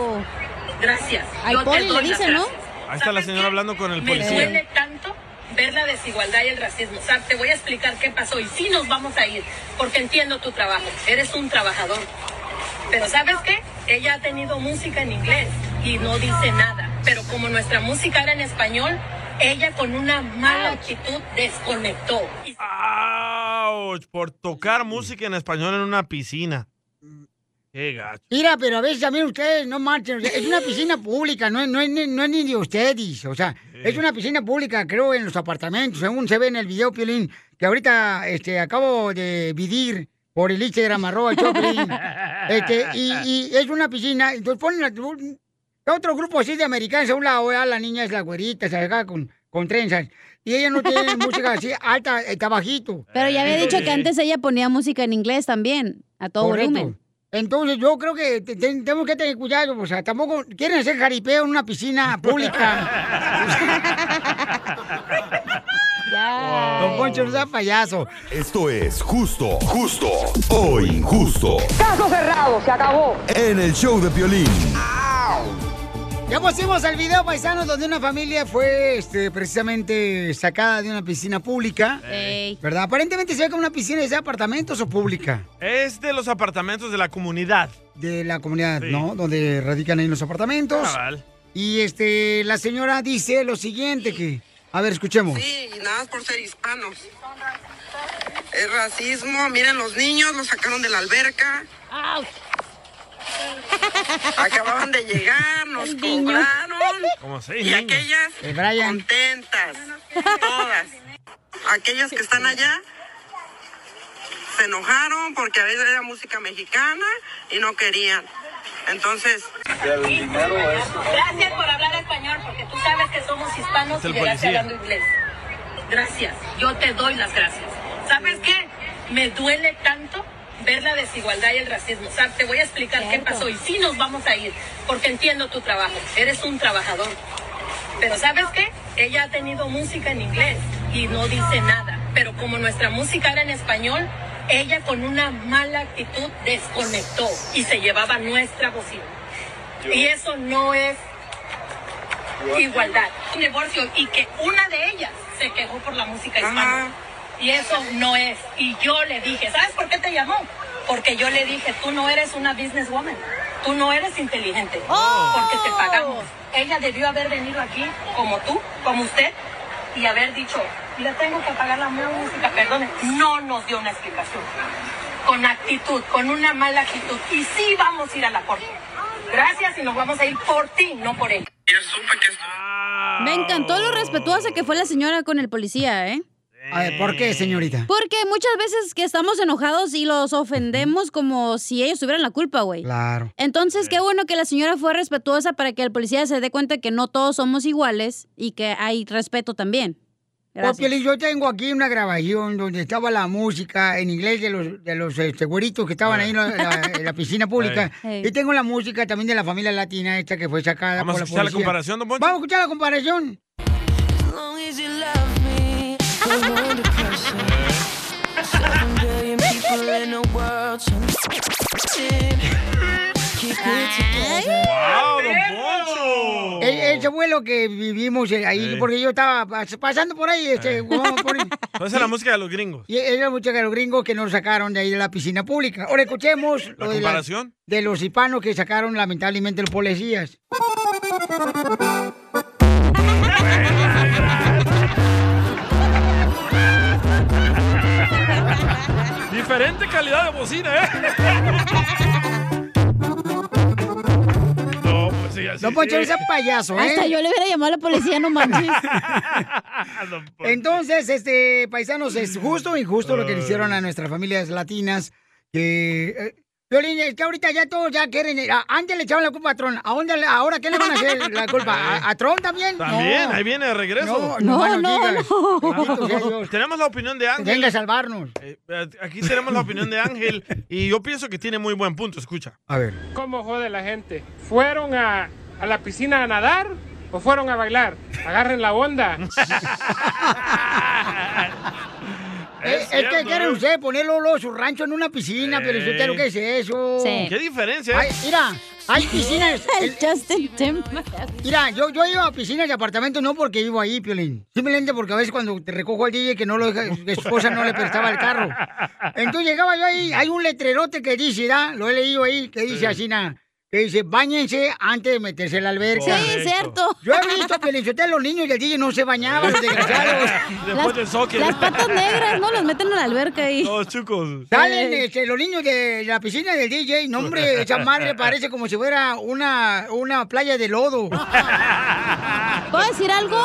Gracias. Al poli le doy las dice, ¿no? Ahí está la señora hablando con el Me policía. duele tanto ver la desigualdad y el racismo. O sea, te voy a explicar qué pasó y sí nos vamos a ir, porque entiendo tu trabajo. Eres un trabajador. Pero ¿sabes qué? Ella ha tenido música en inglés y no dice nada. Pero como nuestra música era en español, ella con una mala actitud desconectó. ¡Auch! Por tocar música en español en una piscina. Qué gacho. Mira, pero a veces también ustedes no marchen. es una piscina pública, no, es- no, es, ni- no es ni de ustedes. O sea, es una piscina pública, creo, en los apartamentos, según se ve en el video, Piolín, que ahorita este, acabo de vidir por el Instagram, arroba Piolín. Este, y, y es una piscina, entonces ponen la- otro grupo así de americanos a un lado, ¿verdad? la niña es la güerita, se acá con, con trenzas. Y ella no tiene música así alta, está bajito. Pero ya había dicho que antes ella ponía música en inglés también, a todo Correcto. volumen. Entonces yo creo que te- te- tenemos que tener cuidado, o sea, tampoco quieren hacer jaripeo en una piscina pública. Don Poncho no sea payaso. Esto es justo, justo o injusto. Caso cerrado, se acabó. En el show de Piolín. Ya pusimos el video, paisanos, donde una familia fue este, precisamente sacada de una piscina pública. ¿Verdad? Aparentemente se ve como una piscina de apartamentos o pública. Es de los apartamentos de la comunidad. De la comunidad, Sí. ¿no? Donde radican ahí los apartamentos. Cabal. Y este, la señora dice lo siguiente que... A ver, escuchemos. sí, y nada más por ser hispanos. Es racismo. Miren, los niños los sacaron de la alberca. Acababan de llegar, nos cobraron. Como seis Y niños. aquellas contentas, todas. Aquellas que están allá se enojaron porque a veces era música mexicana y no querían. Entonces, Gracias por hablar español, porque tú sabes que somos hispanos y llegaste policía. hablando inglés. Gracias. Yo te doy las gracias. ¿Sabes qué? Me duele tanto ver la desigualdad y el racismo. O sea, te voy a explicar qué pasó y sí nos vamos a ir, porque entiendo tu trabajo. Eres un trabajador. Pero ¿sabes qué? Ella ha tenido música en inglés y no dice nada. pero como nuestra música era en español, ella con una mala actitud desconectó y se llevaba nuestra bocina. Y eso no es igualdad. Un divorcio y que una de ellas se quejó por la música hispana. Y eso no es. Y yo le dije, ¿sabes por qué te llamó? Porque yo le dije, tú no eres una businesswoman. Tú no eres inteligente. Porque te pagamos. Ella debió haber venido aquí como tú, como usted, y haber dicho, le tengo que pagar la música, perdone. No nos dio una explicación. Con actitud, con una mala actitud. Y sí vamos a ir a la corte. Gracias y nos vamos a ir por ti, no por ella. Me encantó lo respetuosa que fue la señora con el policía, ¿eh? A ver, ¿por qué, señorita? Porque muchas veces que estamos enojados y los ofendemos como si ellos tuvieran la culpa, güey. Claro. Entonces, qué bueno que la señora fue respetuosa para que el policía se dé cuenta que no todos somos iguales y que hay respeto también. Gracias. Porque yo tengo aquí una grabación donde estaba la música en inglés de los, de los este, güeritos que estaban ahí en la, la- en la piscina pública. Y tengo la música también de la familia latina esta que fue sacada Vamos por a la escuchar la policía. comparación, don Poncho. Vamos a escuchar la comparación. ¡Wow, don! E- Ese fue lo que vivimos eh, ahí, Sí. porque yo estaba pas- pasando por ahí, este, vamos por ahí. Esa es la música de los gringos. Y era mucho de los gringos que nos sacaron de ahí de la piscina pública. Ahora escuchemos ¿La lo de, comparación? de los hispanos que sacaron lamentablemente los policías. Diferente calidad de bocina, ¿eh? No, pues sí, así No, Poncho, sí. ese payaso, ¿eh? Hasta yo le hubiera llamado a la policía, no manches. Entonces, este, paisanos, es justo o injusto lo que le hicieron a nuestras familias latinas. Que, eh, Violín, es que ahorita ya todos ya quieren. a- antes le echaban la culpa a Trump. ¿A dónde, le- ¿Ahora qué le van a hacer la culpa? ¿A, a Trump también? También, No. ahí viene de regreso. No, no, No, no. Tenemos la opinión de Ángel. Venga a salvarnos. Eh, aquí tenemos la opinión de Ángel y yo pienso que tiene muy buen punto. Escucha. A ver. ¿Cómo jode la gente? ¿Fueron a, a la piscina a nadar o fueron a bailar? Agarren la onda. Eh, Es, que quiere usted ponerlo luego su rancho en una piscina, pero usted lo que es eso. Sí. ¿Qué diferencia? Ay, mira, hay piscinas. El Justin Timberlake. Mira, yo, yo iba a piscinas de apartamento no porque vivo ahí, Piolín. Simplemente porque a veces cuando te recojo al DJ que no lo deja, su esposa no le prestaba el carro. Entonces llegaba yo ahí, hay un letrerote que dice, ¿da? Lo he leído ahí, que dice así, na, que dice, bañense antes de meterse en la alberca. Sí, cierto. Yo he visto, Piolín, ustedes los niños del DJ no se bañaban, los desgraciados. Después del soccer. Las patas negras, ¿no? Las meten en la alberca ahí. Los chucos. Salen este, los niños de la piscina del DJ, no hombre, esa madre parece como si fuera una, una playa de lodo. ¿Puedo decir algo?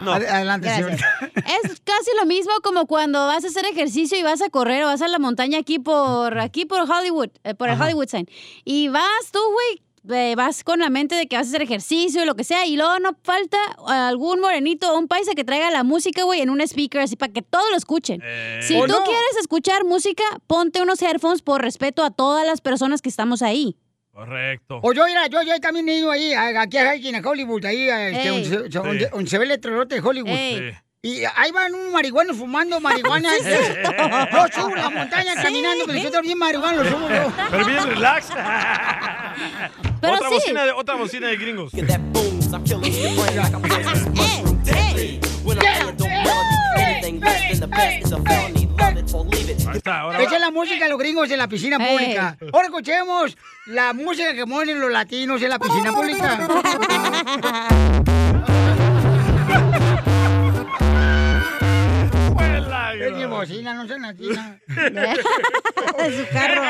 No. Adelante, Gracias. señorita. Es casi lo mismo como cuando vas a hacer ejercicio y vas a correr o vas a la montaña aquí por aquí por Hollywood, eh, por el Ajá. Hollywood sign. Y vas tú, güey, eh, vas con la mente de que vas a hacer ejercicio y lo que sea, y luego no falta algún morenito o un paisa que traiga la música, güey, en un speaker así para que todos lo escuchen. Si ¿O tú no? quieres escuchar música, ponte unos headphones por respeto a todas las personas que estamos ahí. Correcto. O yo, mira, yo, yo también he ido ahí, aquí a Hiking, a Hollywood, ahí, a, este, donde, se- Sí. donde- donde se ve el letrerote de Hollywood. Ey. Y ahí van un marihuano fumando marihuana. Yo subo la montaña Sí. caminando, pero yo también marihuana lo subo yo. Pero bien relax. Pero otra, sí. bocina de, otra bocina de gringos. Esa es la música de los gringos en la piscina Ey. pública. Ahora escuchemos la música que ponen los latinos en la piscina pública. Es mi bocina, no sé latina. Su carro.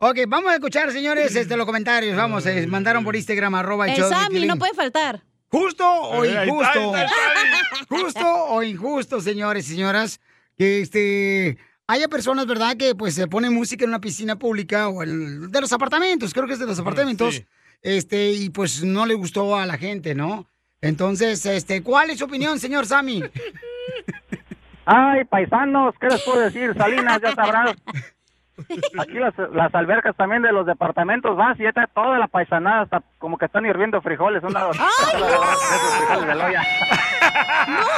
Ok, vamos a escuchar, señores, este, los comentarios. Vamos, eh, mandaron por Instagram, arroba el El show de Sammy no puede faltar. ¿Justo o Eh, injusto? ¿Justo o injusto, señores y señoras? Que este haya personas, ¿verdad?, que pues se ponen música en una piscina pública o el, de los apartamentos, creo que es de los apartamentos, este, y pues no le gustó a la gente, ¿no? Entonces, este, ¿cuál es su opinión, señor Sammy? Ay, paisanos, ¿qué les puedo decir? Salinas, ya sabrás. Aquí las, las albercas también de los departamentos vas y ya está toda la paisanada, hasta como que están hirviendo frijoles. Una, frijoles de la olla. ¡No!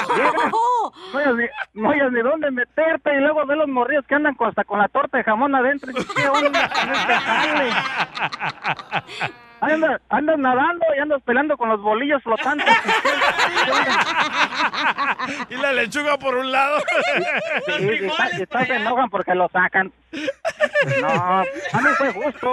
no hayas, ni, no hayas ni dónde meterte y luego ve los morrillos que andan con, hasta con la torta de jamón adentro. Y ¿qué onda este? Andas, andas nadando y andas peleando con los bolillos flotantes. y la lechuga por un lado. Sí, y está- y está- se enojan porque lo sacan. No, a mí fue justo.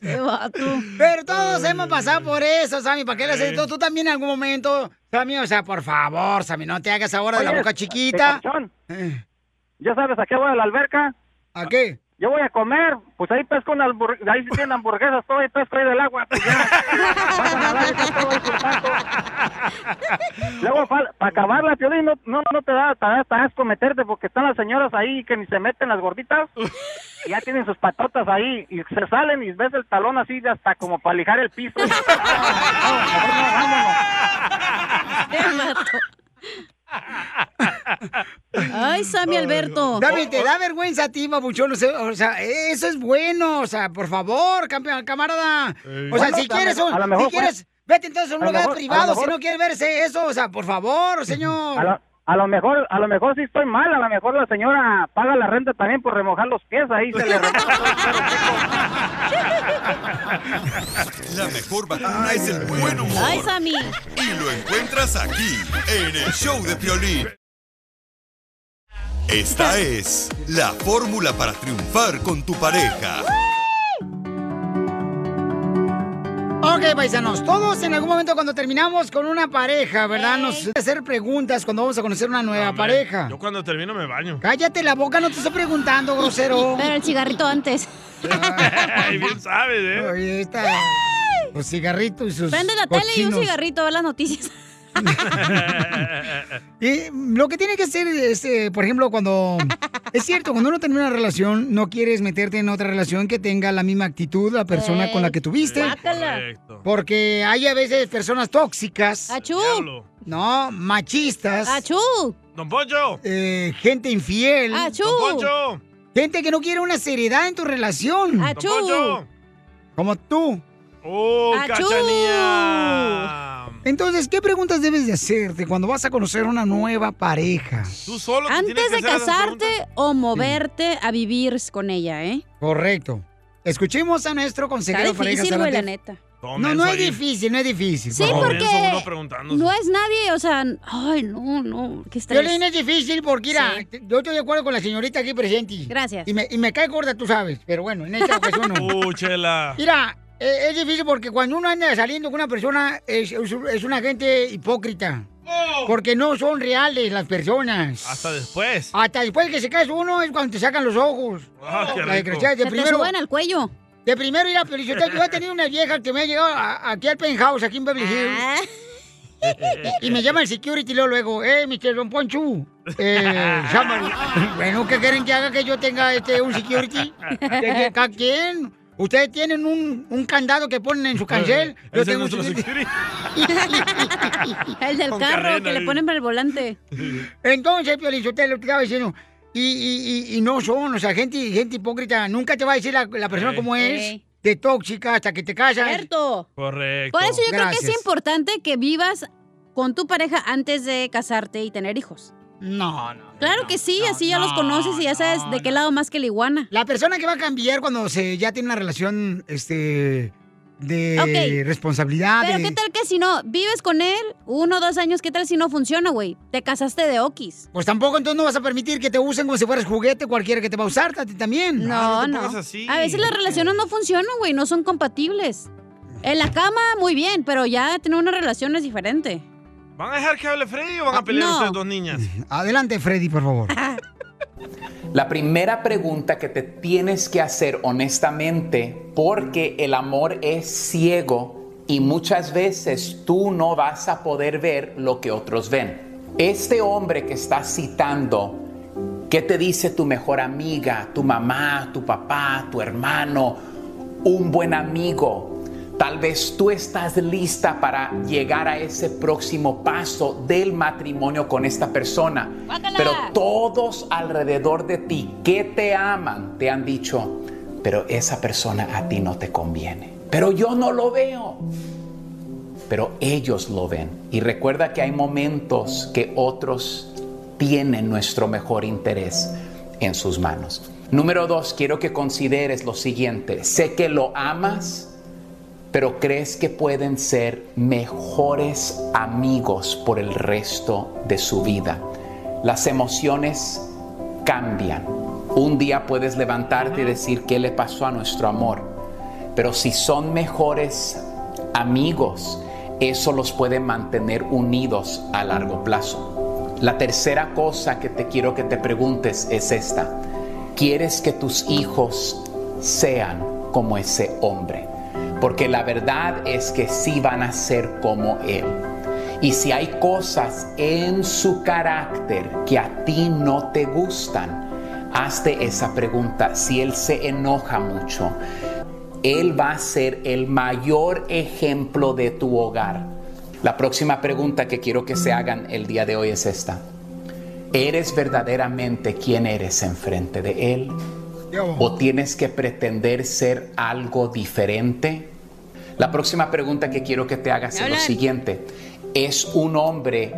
Pero todos hemos pasado por eso, Sammy. ¿Para qué le haces esto? Tú también en algún momento, Sammy. O sea, por favor, Sammy, no te hagas ahora de la boca chiquita. Picochón, ¿Ya sabes a qué voy a la alberca? ¿A qué? Yo voy a comer, pues ahí pesco una hamburguesa, ahí tienen hamburguesas, todo ahí pesco ahí del agua, pues ya. Vas a nadar y está todo ahí flotando. Luego, para acabarla, Piolín, no, no, no te da, te da hasta asco meterte porque están las señoras ahí que ni se meten las gorditas y ya tienen sus patotas ahí y se salen y ves el talón así de hasta como para lijar el piso. Ay, Sammy Alberto. David, te da vergüenza a ti, babuchón. O sea, o sea, eso es bueno. O sea, por favor, campeón, camarada. O sea, si quieres, un- si quieres, vete entonces a un lugar privado. Si no quieres verse eso, o sea, por favor, señor. A lo, mejor, a lo mejor sí estoy mal, a lo mejor la señora paga la renta también por remojar los pies, ahí se le remoja todo el La mejor vacuna es el buen humor. Ay, Sammy. Y lo encuentras aquí, en el show de Piolín. Esta es la fórmula para triunfar con tu pareja. Ok, paisanos, todos en algún momento cuando terminamos con una pareja, ¿verdad? Nos hacer preguntas cuando vamos a conocer una nueva Hombre, pareja. Yo cuando termino me baño. Cállate la boca, no te estoy preguntando, grosero. Pero el cigarrito antes. Ay, bien sabes, ¿eh? Oye, está... Los cigarritos y sus Prende la tele y un cigarrito, ver las noticias. Y lo que tiene que hacer es, eh, por ejemplo, cuando... Es cierto, cuando uno termina una relación, no quieres meterte en otra relación que tenga la misma actitud la persona con la que tuviste. Correcto. Porque hay a veces personas tóxicas. ¡Achú! No, machistas. ¡Achú! ¡Don Poncho! eh, gente infiel. ¡Achú! ¡Don Poncho! Gente que no quiere una seriedad en tu relación. ¡Achú! ¡Don Poncho! Como tú. ¡Oh, ¡Achú! cachanía! Entonces, ¿qué preguntas debes de hacerte cuando vas a conocer una nueva pareja? Tú solo te Antes de casarte o moverte a vivir con ella, ¿eh? Correcto. Escuchemos a nuestro Está consejero parejas. difícil, güey, la neta. Todo No, no es ahí. difícil, no es difícil. Sí, por porque no es nadie, o sea, ay, no, no, qué estrés. Violín es difícil porque, mira, Sí. yo estoy de acuerdo con la señorita aquí presente. Gracias. Y me, y me cae gorda, tú sabes. Pero bueno, en esta ocasión no. ¡Uh, chela! Mira, eh, es difícil porque cuando uno anda saliendo con una persona es, es- es una gente hipócrita. Porque no son reales las personas. Hasta después. Hasta después que se casa uno es cuando te sacan los ojos. Ah, qué La rico. desgraciada, de Se te primero, suben al cuello. de primero ir a Felicitarte. Yo he tenido una vieja que me ha llegado a- aquí al penthouse, aquí en Beverly Hills. Ah, Y me llama el security y luego, luego eh, Mr. Don Ponchu, eh, bueno, ¿qué quieren que haga que yo tenga este, un security? ¿Qué- qué- ¿Cada quien? Ustedes tienen un, un candado que ponen en su cancel. Yo tengo un nuestro security. security. el del Con carro que le ponen para el volante. Entonces, Piolín, yo te lo estaba diciendo. Y, y, y, y no son, o sea, gente, gente hipócrita. Nunca te va a decir la, la persona como es, de tóxica hasta que te casas. Cierto. Correcto. Por eso yo creo que es importante que vivas con tu pareja antes de casarte y tener hijos. No, no. Claro que sí, así ya los no, conoces y ya sabes no, de qué lado más que la iguana. La persona que va a cambiar cuando se ya tiene una relación, este, de Ok. responsabilidad. Pero de- qué tal que si no vives con él uno o dos años, qué tal si no funciona, güey. Te casaste de okis. Pues tampoco entonces no vas a permitir que te usen como si fueras juguete cualquiera que te va a usar a ti también. No, no te no. así. A veces las relaciones no funcionan, güey, no son compatibles. En la cama, muy bien, pero ya tener una relación es diferente. ¿Van a dejar que hable Freddy o van a pelear no. ustedes dos niñas? Adelante, Freddy, por favor. La primera pregunta que te tienes que hacer honestamente, porque el amor es ciego y muchas veces tú no vas a poder ver lo que otros ven. Este hombre que estás citando, ¿qué te dice tu mejor amiga, tu mamá, tu papá, tu hermano, un buen amigo? Tal vez tú estás lista para llegar a ese próximo paso del matrimonio con esta persona. Pero todos alrededor de ti que te aman te han dicho, pero esa persona a ti no te conviene. Pero yo no lo veo. pero ellos lo ven. Y recuerda que hay momentos que otros tienen nuestro mejor interés en sus manos. Número dos, quiero que consideres lo siguiente. Sé que lo amas, pero crees que pueden ser mejores amigos por el resto de su vida. Las emociones cambian. Un día puedes levantarte y decir qué le pasó a nuestro amor, pero si son mejores amigos, eso los puede mantener unidos a largo plazo. La tercera cosa que te quiero que te preguntes es esta. ¿Quieres que tus hijos sean como ese hombre? Porque la verdad es que sí van a ser como él. Y si hay cosas en su carácter que a ti no te gustan, hazte esa pregunta. Si él se enoja mucho, él va a ser el mayor ejemplo de tu hogar. La próxima pregunta que quiero que se hagan el día de hoy es esta. ¿Eres verdaderamente quien eres enfrente de Él? ¿O tienes que pretender ser algo diferente? La próxima pregunta que quiero que te hagas es lo siguiente. ¿Es un hombre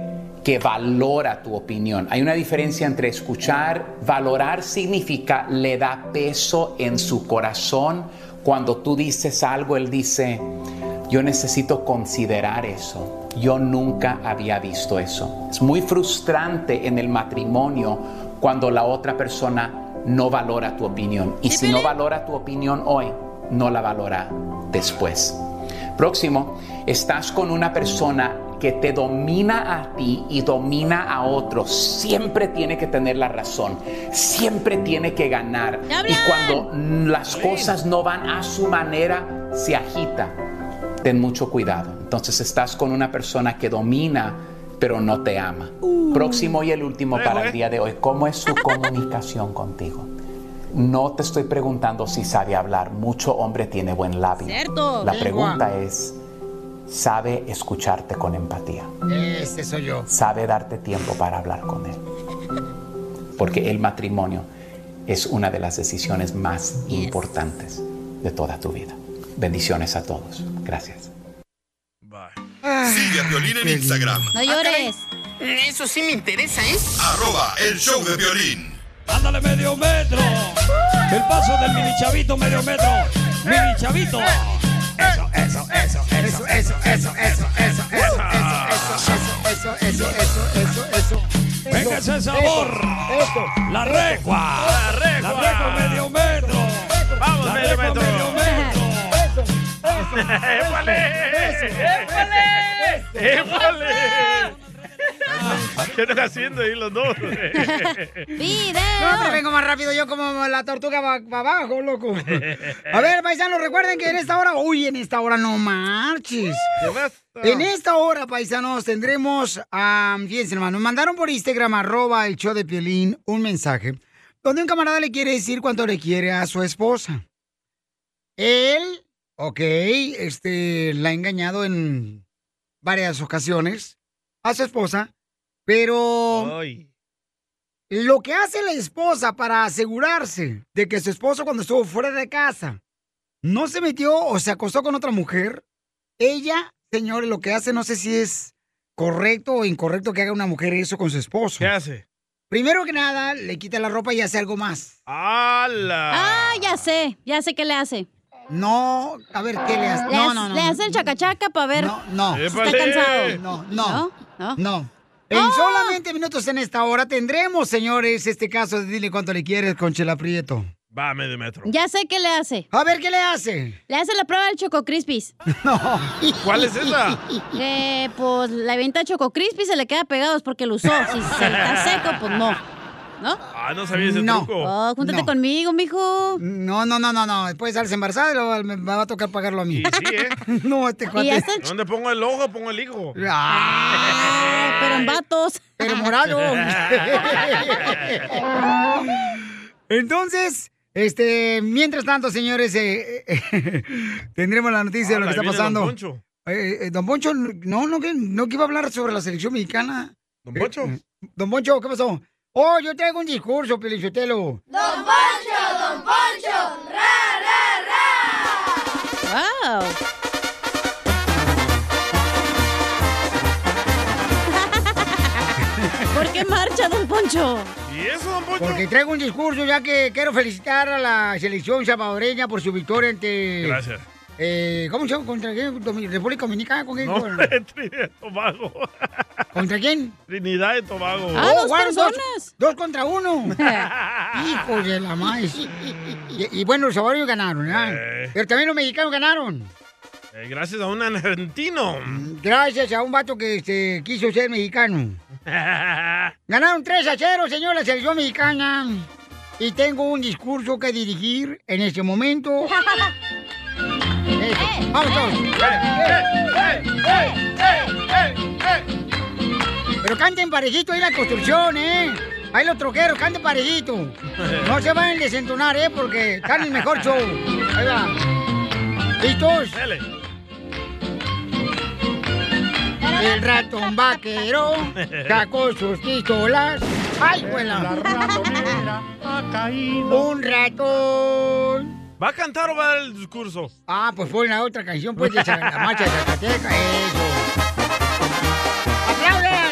que valora tu opinión? Hay una diferencia entre escuchar, valorar significa le da peso en su corazón. Cuando tú dices algo, él dice, yo necesito considerar eso. Yo nunca había visto eso. Es muy frustrante en el matrimonio cuando la otra persona no valora tu opinión. Y si no valora tu opinión hoy, no la valora después. Próximo, estás con una persona que te domina a ti y domina a otros. Siempre tiene que tener la razón. Siempre tiene que ganar. Y cuando las cosas no van a su manera, se agita. Ten mucho cuidado. Entonces estás con una persona que domina, pero no te ama. Próximo y el último para el día de hoy. ¿Cómo es su comunicación contigo? No te estoy preguntando si sabe hablar. Mucho hombre tiene buen labio. Cierto. La Lengua. pregunta es, ¿sabe escucharte con empatía? Este soy yo. Sabe darte tiempo para hablar con él. Porque el matrimonio es una de las decisiones más importantes de toda tu vida. Bendiciones a todos. Gracias. Sigue a Violín en Instagram. No llores. Eso sí me interesa, ¿eh? Arroba el show de violín. Ándale medio metro. El paso del mini chavito medio metro. Mini chavito. Eso, eso, eso, eso, eso, eso, eso, eso, eso, eso, eso, eso, eso, eso. Venga ese sabor. La recua. La recua. La recua medio metro. Vamos, medio metro. Metro. ¡Épale! ¡Épale! ¿Qué están haciendo ahí los dos? No, pero vengo más rápido yo como la tortuga para abajo, loco. A ver, paisanos, recuerden que en esta hora, uy, en esta hora no marches. En esta hora, paisanos, tendremos a, fíjense nomás, nos mandaron por Instagram, arroba el show de Piolín, un mensaje, donde un camarada le quiere decir cuánto le quiere a su esposa. Él, ok, este, la ha engañado en varias ocasiones a su esposa, pero lo que hace la esposa para asegurarse de que su esposo cuando estuvo fuera de casa no se metió o se acostó con otra mujer, ella, señores, lo que hace no sé si es correcto o incorrecto que haga una mujer eso con su esposo. ¿Qué hace? Primero que nada, le quita la ropa y hace algo más. ¡Hala! Ah, ya sé, ya sé qué le hace. No, a ver, ¿qué le hace? Le, No, no, no. le hace el chacachaca para ver No, si está cansado. No, no. ¿No? No. En solamente minutos en esta hora tendremos, señores, este caso de Dile cuánto le quieres con Chela Prieto. Va, medio metro. Ya sé qué le hace. A ver, ¿qué le hace? Le hace la prueba del Choco Crispis. No. ¿Cuál es esa? Eh, pues la venta Choco Crispis se le queda pegado es porque lo usó. Si se le está seco, pues no. ¿No? Ah, no sabía ese No. truco. Oh, júntate No. conmigo, mijo. No, no, no, no, no. Después salse embarazada y luego me va a tocar pagarlo a mí. Sí, ¿eh? no, este cuate. ¿Dónde pongo el ojo? Pongo el hijo. Ah, pero en vatos. Pero morado. Entonces, este, mientras tanto, señores, eh, eh, tendremos la noticia de lo que está pasando. Don Poncho. Eh, eh, don Poncho, no, no, que, no que iba a hablar sobre la selección mexicana. ¿Don Poncho? Don Poncho, ¿qué pasó? Oh, yo traigo un discurso, Pelichotelo. ¡Don Poncho, Don Poncho! ¡Ra, ra, ra! ¡Wow! ¿Por qué marcha, Don Poncho? ¿Y eso, Don Poncho? Porque traigo un discurso ya que quiero felicitar a la selección salvadoreña por su victoria ante... Gracias eh, ¿Cómo se llama? ¿Contra quién? ¿República Dominicana? ¿Con quién? No, Con- Trinidad y Tobago. ¿Contra quién? Trinidad y Tobago. Oh, jugaron dos, dos contra uno. Hijos de la madre. Y, y bueno, los salvadoreños ganaron, ¿verdad? Eh. Pero también los mexicanos ganaron. Eh, gracias a un argentino. Gracias a un vato que este, quiso ser mexicano. Ganaron 3 a 0, señor, la selección mexicana. Y tengo un discurso que dirigir en este momento. Vamos todos. Pero canten parejito ahí la construcción, ¿eh? Ahí los troqueros, canten parejito. No se van a desentonar, ¿eh? Porque están en el mejor show. Ahí va. ¿Listos? El ratón vaquero sacó sus pistolas. ¡Ay, buena! La ratonera ha caído. Un ratón. ¿Va a cantar o va a dar el discurso? Ah, pues fue la otra canción, pues, de la marcha de Zacatecas. Eso. ¡Aplaudan!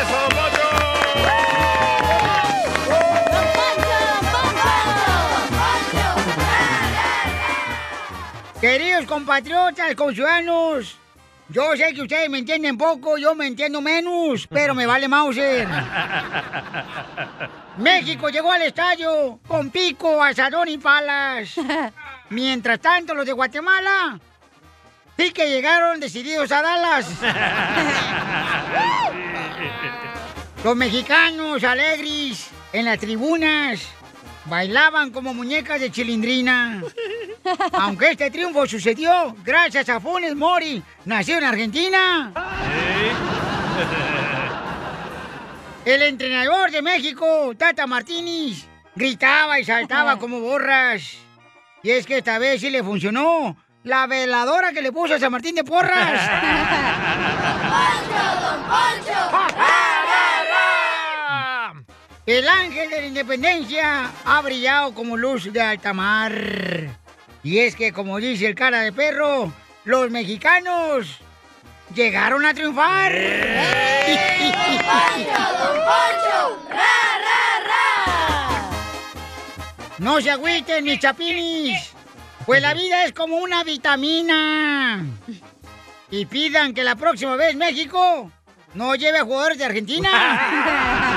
¡Eso, Queridos compatriotas, conciudadanos, yo sé que ustedes me entienden poco, yo me entiendo menos, pero me vale Mauser. México llegó al estadio con pico, asadón y palas. Mientras tanto, los de Guatemala sí que llegaron decididos a Dallas. Los mexicanos alegres en las tribunas bailaban como muñecas de chilindrina. Aunque este triunfo sucedió gracias a Funes Mori, nacido en Argentina. El entrenador de México, Tata Martínez, gritaba y saltaba como borras. Y es que esta vez sí le funcionó. La veladora que le puso a San Martín de Porras. El ángel de la independencia ha brillado como luz de alta mar. Y es que, como dice el cara de perro, los mexicanos llegaron a triunfar. No se agüiten, mis chapinis. Pues la vida es como una vitamina. Y pidan que la próxima vez México no lleve a jugadores de Argentina.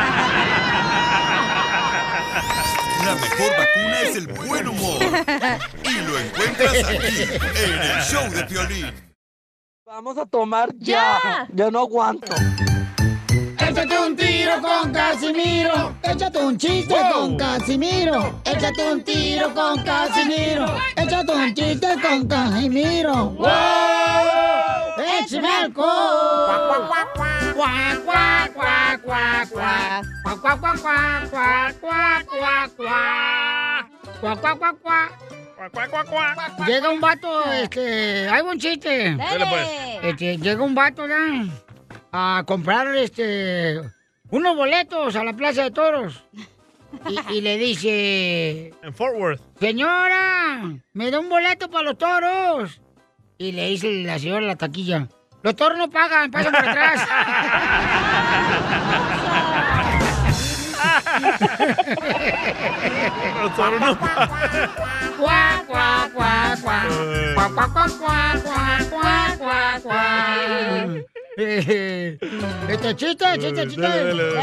La mejor vacuna es el buen humor. Y lo encuentras aquí, en el show de Piolín. Vamos a tomar ya. Ya no aguanto. Échate un tiro con Casimiro. Échate un chiste con Casimiro. Échate un tiro con Casimiro. Échate un chiste con Casimiro. ¡Wow! ¡Échame alcohol! ¡Cuac, cuac, cuac, cuac, cuac! ¡Cuac, cuac, cuac, cuac, cuac, cuac, cuac, cuac! ¡Cuac, cuac, cuac, cuac! Llega un vato, este, hay un chiste. Dale, pues. Este, llega un vato, ¿ya? A comprar, este, unos boletos a la Plaza de Toros. Y, y le dice, En Fort Worth. señora, me da un boleto para los toros. Y le dice la señora la taquilla, los toros no pagan, pasan por atrás. Los toros no Cuac, cuac, cuac, cuac. Cuac, cuac, cuac, cuac, cuac, cuac, cuac, cuac. Este chiste, chiste, chiste. Dale,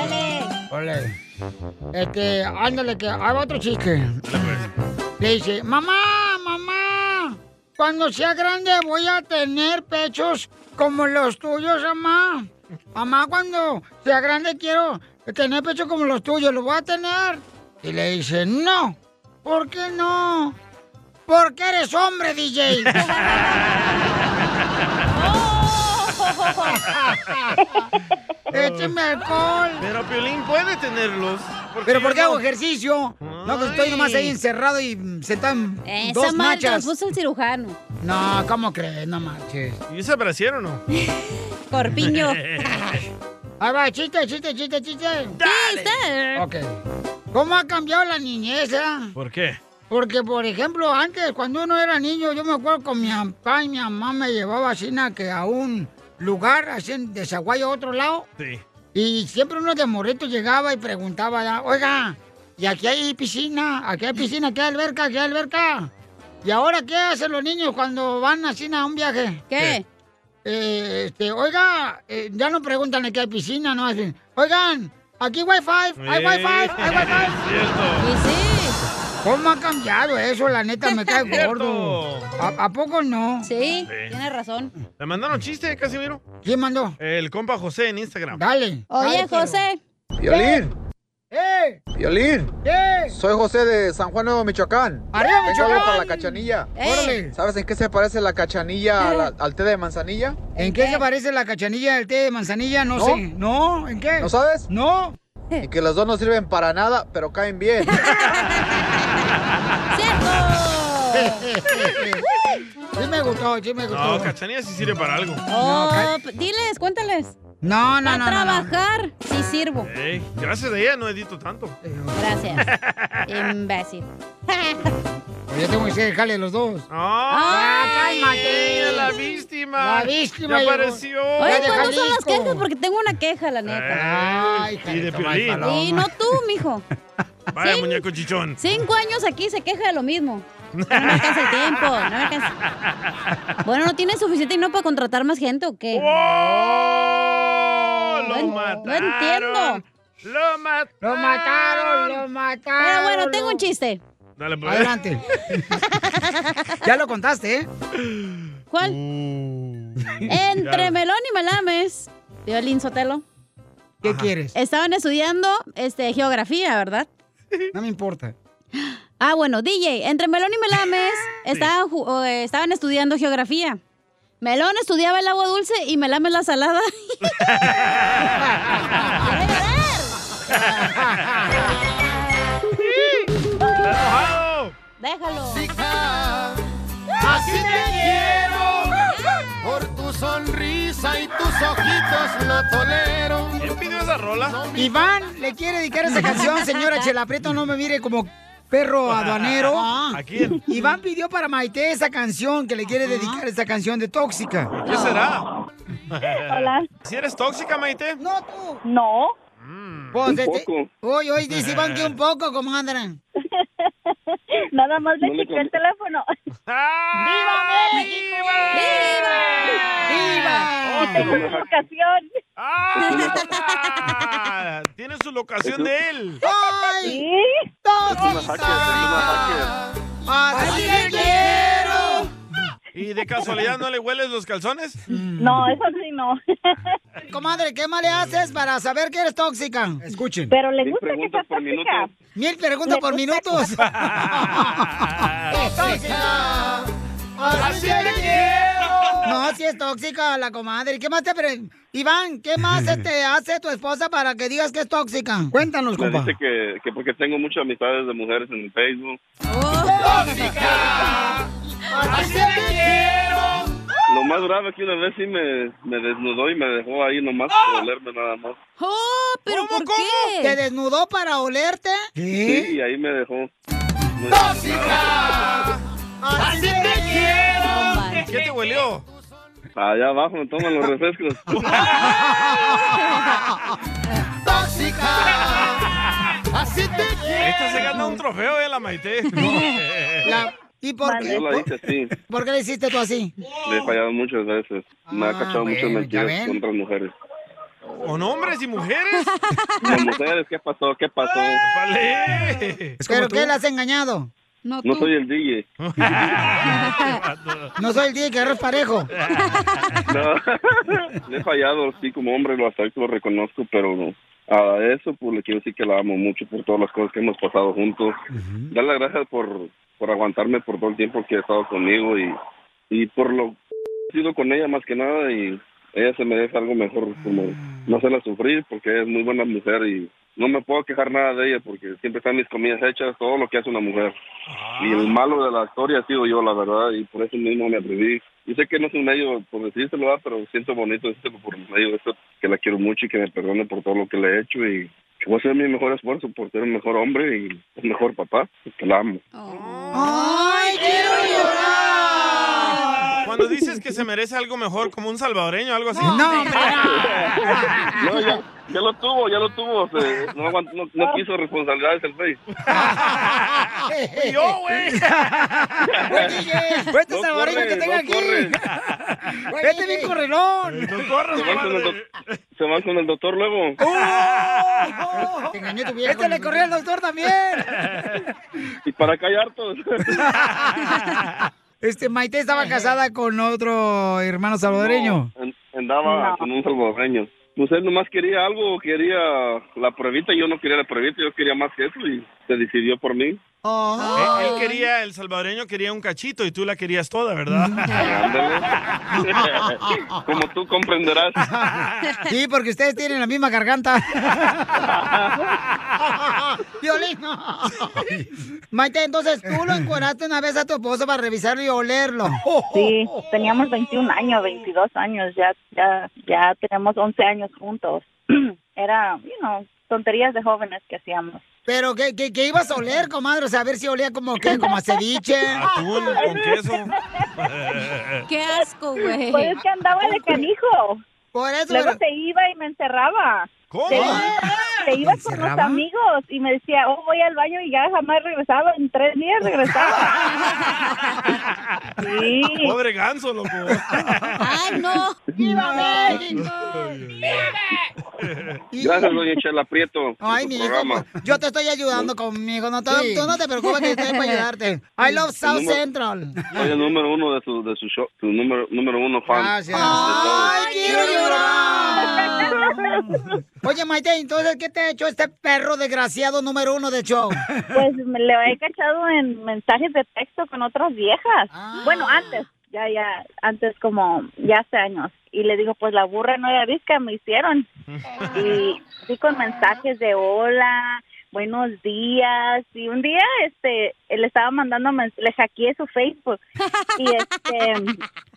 dale. Este, ándale, que hay otro chiste. Le dice, mamá, mamá, cuando sea grande voy a tener pechos como los tuyos, mamá. Mamá, cuando sea grande quiero tener pechos como los tuyos, ¿los voy a tener? Y le dice, no. ¿Por qué no? Porque eres hombre, DJ. Écheme alcohol. Pero Piolín puede tenerlos. ¿Pero por qué hago ejercicio? No, pues estoy nomás ahí encerrado y sentado en Esa dos machas. puso el cirujano. No, ¿cómo crees? No marches. ¿Y ese brasier o no? Corpiño. Ahí va, chiste, chiste, chiste, chiste. Chiste. Ok. ¿Cómo ha cambiado la niñez, eh? ¿Por qué? Porque, por ejemplo, antes, cuando uno era niño, yo me acuerdo con mi papá y mi mamá me llevaba así na, que a un lugar, así en desaguayo a otro lado. Sí. Y siempre uno de morrito llegaba y preguntaba, ya, oiga, ¿y aquí hay piscina? ¿Aquí hay piscina? ¿Aquí hay alberca? ¿Aquí hay alberca? ¿Y ahora qué hacen los niños cuando van así a un viaje? ¿Qué? Eh, este, oiga, eh, ya no preguntan aquí hay piscina, no hacen. Oigan, aquí wifi, hay wifi, hay wifi. Y sí. ¿Cómo ha cambiado eso? La neta me cae gordo. ¿A, a poco no? Sí, Sí. tienes razón. ¿Le mandaron chiste, Casimiro? ¿Quién mandó? El compa José en Instagram. Dale. Oye, José. Violín, ¡Eh! Violín. ¿Qué? Soy José de San Juan Nuevo, Michoacán. ¡Arriba, Vengo Michoacán! hablar para la cachanilla. Órale. ¿Sabes en qué se parece la cachanilla al té de manzanilla? ¿En qué se parece la cachanilla del té de manzanilla? No, ¿No? sé. ¿No? ¿En qué? ¿No sabes? No. Y que los dos no sirven para nada, pero caen bien. sí me gustó, sí me gustó. No, cachanilla sí sirve para algo. Oh, p- diles, cuéntales. No, no, no, no, no. trabajar, sí sirvo. Ey, gracias a ella no edito tanto. Gracias. Imbécil. Yo tengo que dejarle los dos. ¡Ah! cálmate! La víctima. La víctima Ya apareció. Oye, ¿cuándo son las quejas? Porque tengo una queja, la neta. Ay, y de piolín. Y no tú, mijo. Vaya, muñeco chichón. Cinco años aquí se queja de lo mismo. No me alcanza el tiempo, no me alcanza. Bueno, ¿no tiene suficiente dinero para contratar más gente o qué? ¡Oh! No Lo en- mataron. no entiendo. Lo mataron. Lo mataron, lo mataron. Pero bueno, tengo un chiste. Dale, pues. Adelante. ya lo contaste, ¿eh? ¿Cuál? Uh. Entre. Melón y Melames, Violín Sotelo, ¿Qué quieres? estaban estudiando este, geografía, ¿verdad? No me importa. Ah, bueno, DJ, entre Melón y Melames estaban, ju- o, eh, estaban estudiando geografía. Melón estudiaba el agua dulce y Melames la salada. Déjalo. Así te quiero. Por tu sonrisa y tus ojitos lo tolero. ¿Quién pidió esa rola? Iván le quiere dedicar esa canción, señora Chela Prieto, no me mire como perro aduanero. ¿A quién? Iván pidió para Maite esa canción, que le quiere dedicar esa canción de Tóxica. ¿Qué será? Hola. ¿Si eres tóxica, Maite? No, tú. No. Pues, Un este- poco. Hoy, hoy dice Iván que un poco, comadre. Nada más le No le el teléfono. ¡Viva México! ¡Viva! Y tengo su locación. ¡Ah! Tiene su locación de él. ¡Ay! ¡Tóxica! ¡Así te quiero! ¿Y de casualidad no le hueles los calzones? No, eso sí no. Comadre, ¿qué más le haces para saber que eres tóxica? Escuchen. Pero le gusta que sea por tóxica. Mil preguntas por minutos. tóxica. Así te quiero. No, si es tóxica la comadre. ¿Qué más te pre... Iván, ¿qué más este, hace tu esposa para que digas que es tóxica? Cuéntanos, Me compa. dice que, que porque tengo muchas amistades de mujeres en el Facebook. ¡Tóxica! ¡Así te quiero! Lo más grave que una vez sí me, me desnudó y me dejó ahí nomás por olerme nada más. ¡Oh! ¿Pero por qué? ¿Te desnudó para olerte? Sí, y ahí me dejó. ¡Tóxica! ¡Así te quiero! ¿Qué te huelió? Allá abajo me toman los refrescos. ¡Tóxica! ¡Así te Esta se gana un trofeo, eh, la Maite. La- ¿Y por qué? Yo la hice así. ¿Por qué le hiciste tú así? Le he fallado muchas veces. Me ha cachado muchas Ah, bueno, ya mentiras con otras mujeres. ¿Con hombres y mujeres? Con mujeres, ¿qué pasó? ¿Qué pasó? ¡Vale! ¿Pero qué le has engañado? No, No soy el DJ. No soy el día que agarras parejo. No, le he fallado, sí, como hombre lo acepto, lo reconozco, pero no. A eso, pues le quiero decir que la amo mucho por todas las cosas que hemos pasado juntos. Darle las gracias por, por aguantarme por todo el tiempo que ha estado conmigo y, y por lo que he sido con ella más que nada y ella se merece algo mejor, como no hacerla sufrir porque es muy buena mujer y no me puedo quejar nada de ella porque siempre están mis comidas hechas, todo lo que hace una mujer. Y el malo de la historia ha sido yo, la verdad, y por eso mismo me atreví. Y sé que no es un medio por decírselo, pero siento bonito decírselo por medio de esto, que la quiero mucho y que me perdone por todo lo que le he hecho y que voy a hacer mi mejor esfuerzo por ser un mejor hombre y un mejor papá, que la amo. ¡Ay, quiero llorar! Cuando dices que se merece algo mejor, como un salvadoreño, algo así. No, hombre, No, ya, ya lo tuvo, ya lo tuvo. se- no, no, no quiso responsabilidades el. Fui yo, güey. Fue este No salvadoreño que tengo no aquí. corre. Vete bien correlón. Se van, con el doc- se van con el doctor luego. Te engañó tu viejo. Este le corrió al doctor también. Y para acá hay hartos. Este, Maite estaba casada con otro hermano salvadoreño. No, an- andaba No. con un salvadoreño. Pues él nomás quería algo, quería la pruebita, yo no quería la pruebita, yo quería más que eso y se decidió por mí. Él, él quería, el salvadoreño quería un cachito y tú la querías toda, ¿verdad? Como tú comprenderás. Sí, porque ustedes tienen la misma garganta. Violín. Maite, entonces tú lo encueraste una vez a tu esposo para revisarlo y olerlo. Sí, teníamos 21 años, 22 años, ya, ya, ya tenemos 11 años juntos. Era, you know, tonterías de jóvenes que hacíamos. Pero que, que, que ibas a oler, comadre, o sea, a ver si olía como que, como a ceviche. Atún con queso. Qué asco, güey. Pues es que andaba de canijo. Por eso. Luego pero- se iba y me encerraba. ¿Cómo? Se, se iba con los amigos y me decía, oh, voy al baño y ya jamás regresaba. En tres días regresaba. sí. Pobre ganso, loco. ¡Ay, no! ¡Viva México! Gracias, doña Chela Prieto, Ay, mi hijo, programa. pues, yo te estoy ayudando conmigo, no te, Sí. tú no te preocupes que estoy para ayudarte. I love South número- Central. Soy el número uno de su, de su show, su número, número uno fan. Gracias. ¡Ay, quiero llorar! Oye, Maite, entonces, ¿qué te ha hecho este perro desgraciado número uno de show? Pues me le he cachado en mensajes de texto con otras viejas. Ah. Bueno, antes, ya, ya, antes como, ya hace años. Y le digo, pues la burra no era visca, me hicieron. Y sí con mensajes de hola, buenos días. Y un día, este, le estaba mandando, le hackeé su Facebook. Y este,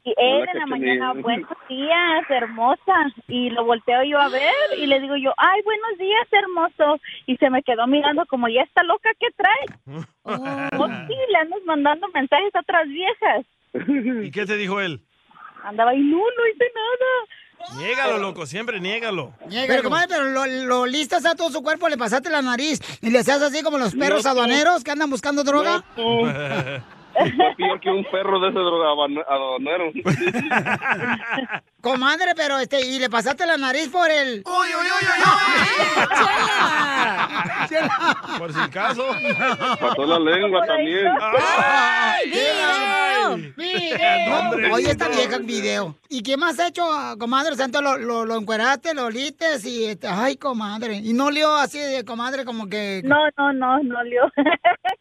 y él Hola, en la mañana, buenos días, hermosa. Y lo volteo yo a ver y le digo yo, ay, buenos días, hermoso. Y se me quedó mirando como, ya está loca, ¿qué trae? Oh, sí, le andas mandando mensajes a otras viejas. ¿Y qué te dijo él? Andaba ahí, no, no hice nada. Niégalo, loco, siempre niégalo. Pero, comadre, pero lo, lo listas a todo su cuerpo, le pasaste la nariz y le hacías así como los perros No, aduaneros que andan buscando droga. Fue peor que un perro de ese drogadonero. Comadre, pero este, y le pasaste la nariz por el. ¡Uy, uy, uy, uy! Por si acaso. Pasó la lengua también. ¡Ay, video! ¡Video! Oye, esta vieja en video. ¿Y qué más has hecho, comadre? O sea, entonces lo, lo, lo encueraste, lo olites y... este, ay, comadre. ¿Y no olió así de comadre como que... No, no, no, no lió.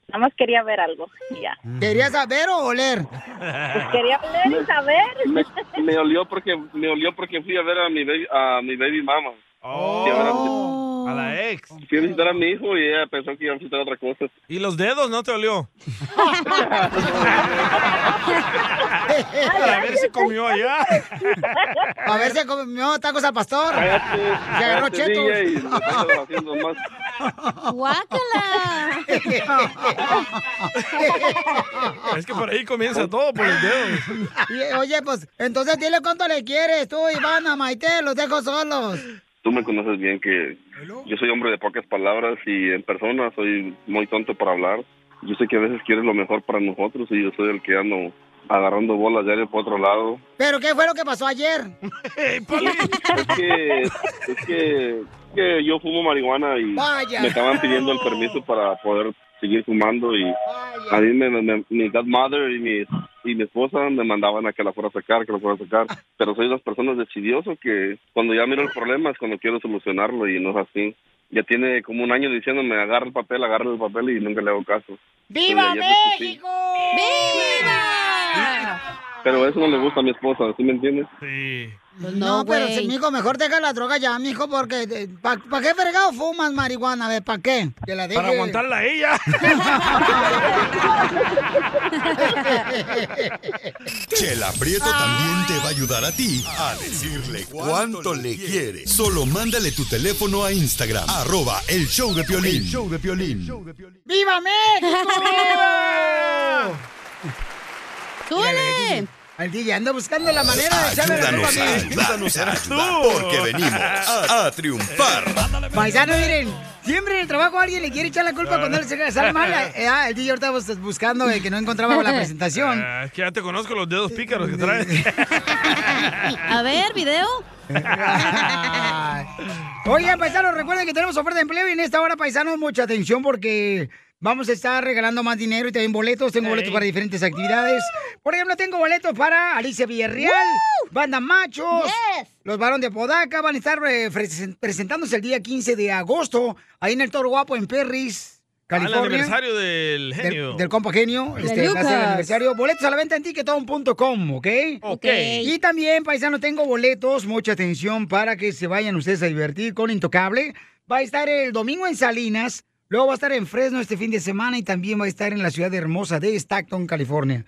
Nada más quería ver algo. Ya. ¿Querías saber o oler? Pues quería ver y saber. Me, me olió porque me olió porque fui a ver a mi baby, a mi baby mama. A, ver a, la ex. fui a visitar a mi hijo y ella pensó que iba a visitar otra cosa. ¿Y los dedos no te olió? A ver si comió allá. A ver si comió tacos al pastor. Se agarró chetos. Más. Es que por ahí comienza todo, por los dedos. Y, Oye, pues, entonces dile cuánto le quieres tú, Ivana, Maite, los dejo solos. Tú me conoces bien que yo soy hombre de pocas palabras y en persona soy muy tonto para hablar. Yo sé que a veces quieres lo mejor para nosotros y yo soy el que ando agarrando bolas diario por otro lado. ¿Pero qué fue lo que pasó ayer? Es que, es que, que yo fumo marihuana y Vaya. me estaban pidiendo el permiso para poder seguir fumando y a mí me, me- mi godmother y mi, y mi esposa me mandaban a que la fuera a sacar, que la fuera a sacar, pero soy de las personas decidioso que cuando ya miro el problema es cuando quiero solucionarlo y no es así. Ya tiene como un año diciéndome agarra el papel, agarra el papel y nunca le hago caso. ¡Viva México! ¡Viva! Pero eso no le gusta a mi esposa, ¿sí me entiendes? Sí. No, pero si, mijo, mejor deja la droga ya, mijo, porque ¿para qué fregado fumas marihuana? A ver, ¿para qué? Que la deje. Para aguantarla a ella. Chela Prieto también te va a ayudar a ti a decirle cuánto le quiere. Solo mándale tu teléfono a Instagram, arroba el show de Piolín. El show de Piolín. ¡Viva México! ¡Súbele! El DJ anda buscando la manera de echarle la culpa Ayúdanos a mí. ayudarnos a ayudar, porque venimos a, triunfar. Paisano, miren, siempre en el trabajo alguien le quiere echar la culpa cuando él se sale mal. Eh, ah, el DJ ahorita estaba buscando que no encontraba la presentación. Ah, es que ya te conozco los dedos pícaros que traes. A ver, video. Oigan, paisanos, recuerden que tenemos oferta de empleo y en esta hora, paisanos, mucha atención porque vamos a estar regalando más dinero y también boletos. Tengo boletos para diferentes actividades. Por ejemplo, tengo boletos para Alicia Villarreal, Banda Machos, los varones de Podaca. Van a estar eh, presen- presentándose el día 15 de agosto ahí en el Toro Guapo en Perris, Ah, California. aniversario del genio. Del, del compa genio. De Este, el aniversario. Boletos a la venta en ticketón.com, ¿ok? Ok. Y también, paisano, tengo boletos. Mucha atención para que se vayan ustedes a divertir con Intocable. Va a estar el domingo en Salinas. Luego va a estar en Fresno este fin de semana y también va a estar en la ciudad hermosa de Stockton, California.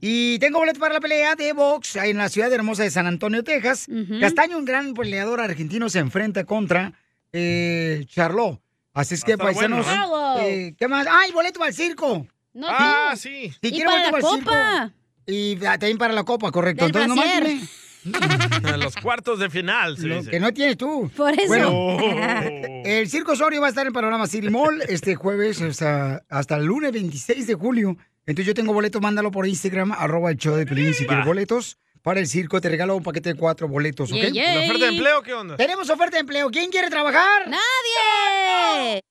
Y tengo boletos para la pelea de box en la ciudad hermosa de San Antonio, Texas. Castaño, un gran peleador argentino, se enfrenta contra eh, Charlot. Así es que, estar bueno, paisanos, ¿no? eh, ¿qué más? ¡Ay, boleto para el circo! No, Ah, sí. Si Y para boleto la el circo. copa. Y ah, también para la copa, correcto. Del Entonces, nomás dime Los cuartos de final, se lo dice. que no tienes tú. Por eso. Bueno, Oh. el Circo Osorio va a estar en Panorama City Mall este jueves hasta, hasta el lunes 26 de julio. Entonces yo tengo boletos, mándalo por Instagram, arroba el show de Pelín si quieres boletos. Para el circo te regalo un paquete de cuatro boletos, ¿ok? ¿La oferta de empleo qué onda? Tenemos oferta de empleo. ¿Quién quiere trabajar? ¡Nadie!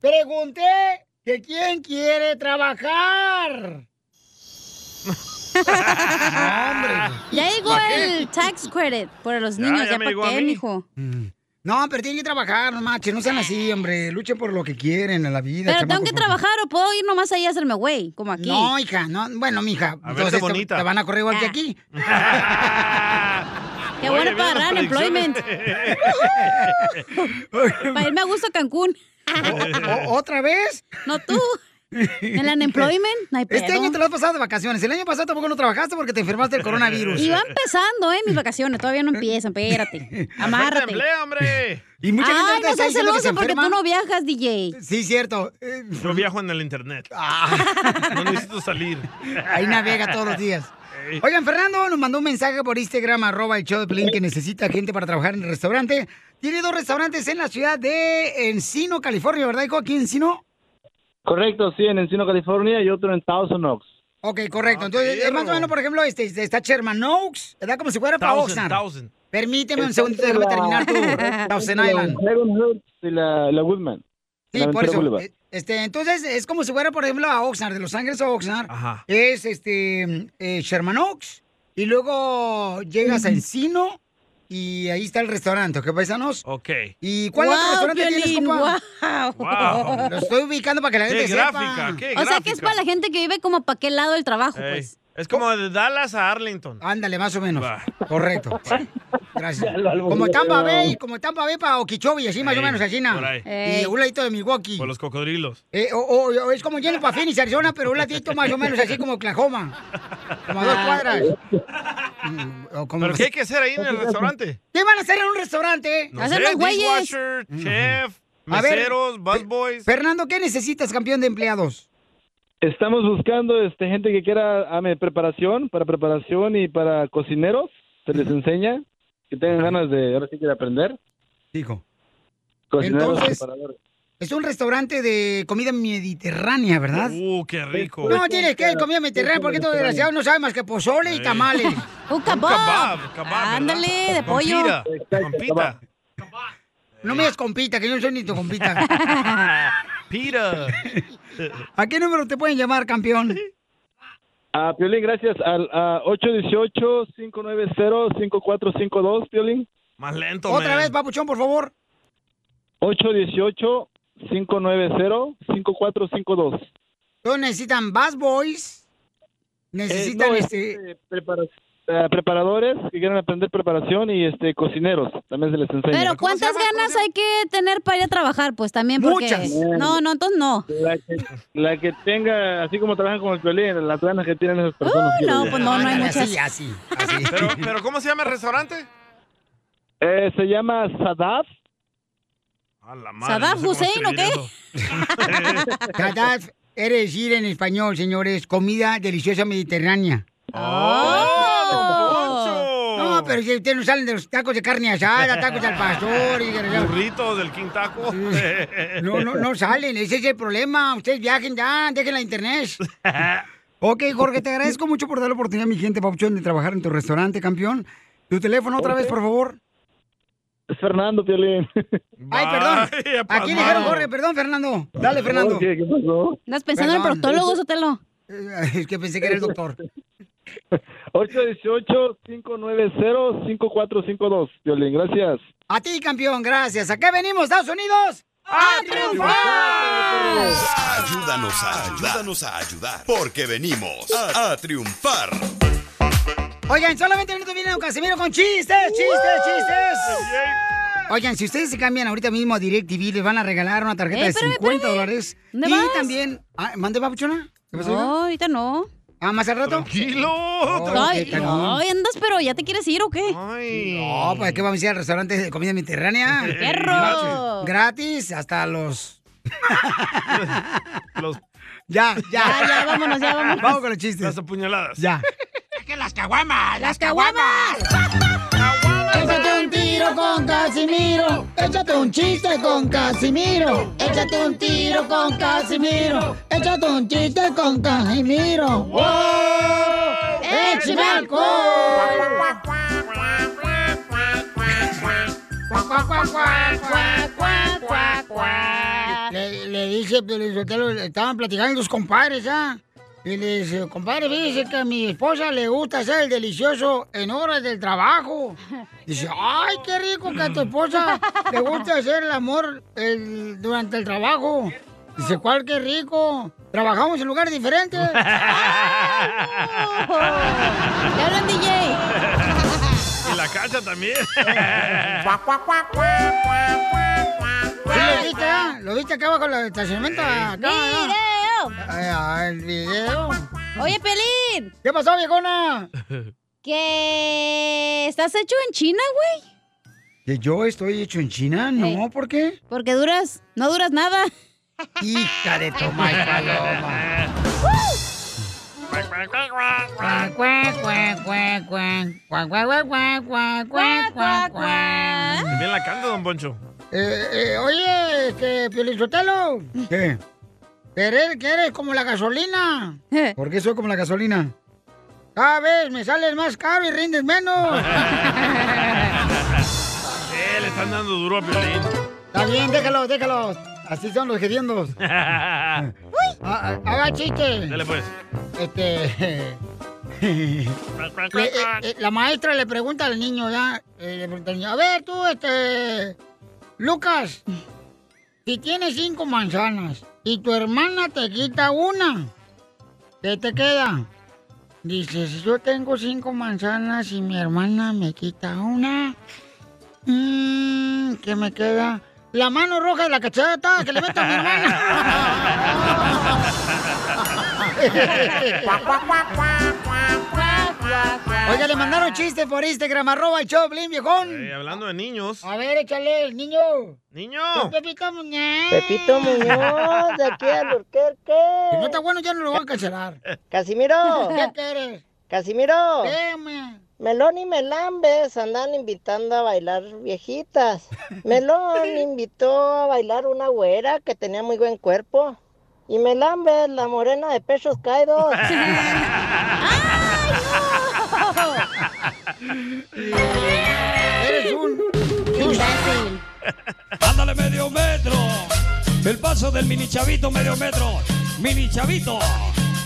Pregunté que quién quiere trabajar. hombre. Ya llegó ¿Para el tax credit por los Ya, niños. ya Ya, me para qué, mí. mijo. No, pero tienen que trabajar, no manches, no sean así, hombre. Luchen por lo que quieren en la vida. Pero tengo que porque- trabajar o puedo ir nomás ahí a hacerme güey, como aquí. No, hija, no. Bueno, mija, A entonces verte te, bonita. te van a correr igual que aquí. Qué bueno para agarrar unemployment. para irme a gusto a Cancún. ¿O- ¿Otra vez? No tú. ¿En el unemployment? No hay Este año te lo has pasado de vacaciones. El año pasado tampoco no trabajaste porque te enfermaste del coronavirus. Y va empezando, ¿eh? Mis vacaciones. Todavía no empiezan. Espérate. Amárrate. hombre! Y mucha gente Ay, no está seas se celoso porque tú no viajas, DJ. Sí, cierto. Yo viajo en el internet. No necesito salir. Ahí navega todos los días. Oigan, Fernando nos mandó un mensaje por Instagram, arroba el show de Pelín, que necesita gente para trabajar en el restaurante. Tiene dos restaurantes en la ciudad de Encino, California, ¿verdad, hijo? ¿Aquí en Encino? Correcto, sí, en Encino, California y otro en Thousand Oaks. Ok, correcto. Entonces, es más o menos, por ejemplo, este, está Sherman Oaks, ¿verdad? Como si fuera para Oxnard. thousand. Permíteme un segundo, déjame terminar tú. Thousand Island. Y la, la Woodman. Sí, la por eso. Boulevard. eh, Este, entonces, es como si fuera, por ejemplo, a Oxnard, de Los Ángeles a Oxnard. Ajá. Es este eh, Sherman Oaks. Y luego llegas a Encino y ahí está el restaurante, ¿ok, paisanos? Ok. ¿Y cuál Guau, otro restaurante tienes, compa? guau. Lo estoy ubicando para que la Qué gente gráfica, sepa. qué O sea que es para la gente que vive como para aquel lado del trabajo, Ey, pues. Es como de Dallas a Arlington. Ándale, más o menos. Correcto. Gracias. Como Tampa Bay, como Tampa Bay para Okeechobee, así más o menos, así, ¿no? por ahí. Y un ladito de Milwaukee. Por los cocodrilos. Eh, o, o- o es como lleno para Phoenix, Arizona, pero un ladito más o menos así como Oklahoma. Como a dos Ah. cuadras. Mm, o como- ¿Pero qué hay que hacer ahí en el restaurante? ¿Qué van a hacer en un restaurante? No sé, dishwasher, chef, A ver, meseros, busboys. Fernando, ¿qué necesitas, campeón de empleados? Estamos buscando este, gente que quiera ame, preparación, para preparación y para cocineros. Se les enseña, que tengan ganas de, ahora sí que de aprender. Dijo. Cocineros, Entonces- preparadores. Es un restaurante de comida mediterránea, ¿verdad? Uh, qué rico. No, tienes que comida mediterránea porque estos desgraciados no saben más que pozole y tamales. Un kebab. kebab, kebab, ¿verdad? Ándale, de pollo. pita, Con pita. No me digas compita, que yo no soy ni tu compita. Pita. ¿A qué número te pueden llamar, campeón? Ah, Piolín, gracias. Al a 818-590-5452, Piolín. Más lento, Otra man. vez, papuchón, por favor. 818-590-5452. Todos necesitan Bass Boys. Necesitan Eh, no, este. este, prepara- eh, preparadores que quieran aprender preparación y este cocineros. También se les enseña. Pero ¿cuántas ganas hay que tener para ir a trabajar? Pues también porque... Muchas. No, no, entonces no. La que, la que tenga, así como trabajan con el Piolín, las ganas que tienen esas personas. quiero no, pues no, no hay muchas. Así, así, así. Pero, pero ¿cómo se llama el restaurante? Eh, se llama Sadaf. A la madre, ¿Saddam no sé Hussein o qué? Gaddafi quiere decir en español, señores, comida deliciosa mediterránea. No, pero si ustedes no salen de los tacos de carne asada, tacos al pastor y... Burrito del King Taco. No, no, no salen, ese es el problema. Ustedes viajen ya, dejen la internet. Ok, Jorge, te agradezco mucho por dar la oportunidad a mi gente, Papuchón, de trabajar en tu restaurante, campeón. Tu teléfono otra vez, por favor. Es Fernando, Piolín. Ay, perdón. Aquí dijeron Jorge, perdón, Fernando. Dale, Fernando. ¿qué pasó? ¿Estás pensando en el proctólogo, Sotelo? Es que pensé que era el doctor. 818-590-5452. Piolín, gracias. A ti, campeón, gracias. ¿A qué venimos, Estados Unidos? ¡A triunfar! Ayúdanos a ayudar. Ayúdanos a ayudar. Porque venimos a, a triunfar. Oigan, solamente minutos viene Don Casimiro con chistes, chistes, chistes. Oigan, si ustedes se cambian ahorita mismo a DirecTV, les van a regalar una tarjeta Eh, de espérame, 50 espérame. dólares. ¿Dónde y vas? también... Ah, ¿Mande, papuchona? ¿Qué pasó? No, ahorita no. ¿Ah, más al rato? Tranquilo. Ay, ay, andas, pero ¿ya te quieres ir o qué? No, pues que vamos a ir al restaurante de comida mediterránea. ¡Perro! Gratis hasta los... Los... Ya, ya. Ya, ya, vámonos, ya, vámonos. Vamos con los chistes. Las apuñaladas. Ya. ¡Que las caguamas! ¡Las caguamas! Échate un tiro con Casimiro. Échate un chiste con Casimiro. Échate un tiro con Casimiro. Échate un chiste con Casimiro. ¡Wow! ¡Échame alcohol! Le, le dice, estaban platicando sus compadres, ¿ah? Y le dice, compadre, fíjese que a mi esposa le gusta hacer el delicioso en horas del trabajo. Dice, ay, qué rico que a tu esposa le gusta hacer el amor el- durante el trabajo. Dice, ¿cuál qué rico? Trabajamos en lugares diferentes. ¡Te hablan, DJ! Y la cacha también. ¿Sí lo viste, ah? ¿Lo viste acá abajo en el estacionamiento? Acá. Al video. Oye, Pelín. ¿Qué pasó, viejona? Que estás hecho en China, güey. ¿Que yo estoy hecho en China? No, eh, ¿por qué? Porque duras, no duras nada. Hija de toma y paloma. Bien la canta, don Poncho. Eh, eh, oye, este, Piolizotelo. ¿Qué? ¿Eres, que eres como la gasolina? ¿Por qué soy como la gasolina? Cada vez me sales más caro y rindes menos. Eh, le están dando duro a Piolín. Está bien, déjalo, déjalo. Así son los gediendos. Ah, ah, Haga chiste. Dale pues. Este. le- eh, eh, la maestra le pregunta al niño, ya. eh, le pregunta al niño, a ver, tú, este. Lucas, si tienes cinco manzanas y tu hermana te quita una, ¿qué te queda? Dice, si yo tengo cinco manzanas y mi hermana me quita una, mm, ¿qué me queda? La mano roja de la cacheta que le meto a mi hermana. Oiga, le mandaron chistes por Instagram, arroba el Choplin, viejón. Eh, hablando de niños. A ver, échale, el niño. ¡Niño! Pepito Muñoz. Pepito Muñoz, de aquí al Urquerque. Si no está bueno, ya no lo van a cancelar. Casimiro. ¿Qué quieres? Casimiro. ¿Qué, me? Melón y Melambes andan invitando a bailar viejitas. Melón invitó a bailar una güera que tenía muy buen cuerpo. Y Melambes, la morena de pechos caídos. Eres un imbécil. Ándale medio metro. El paso del mini chavito medio metro. Mini chavito.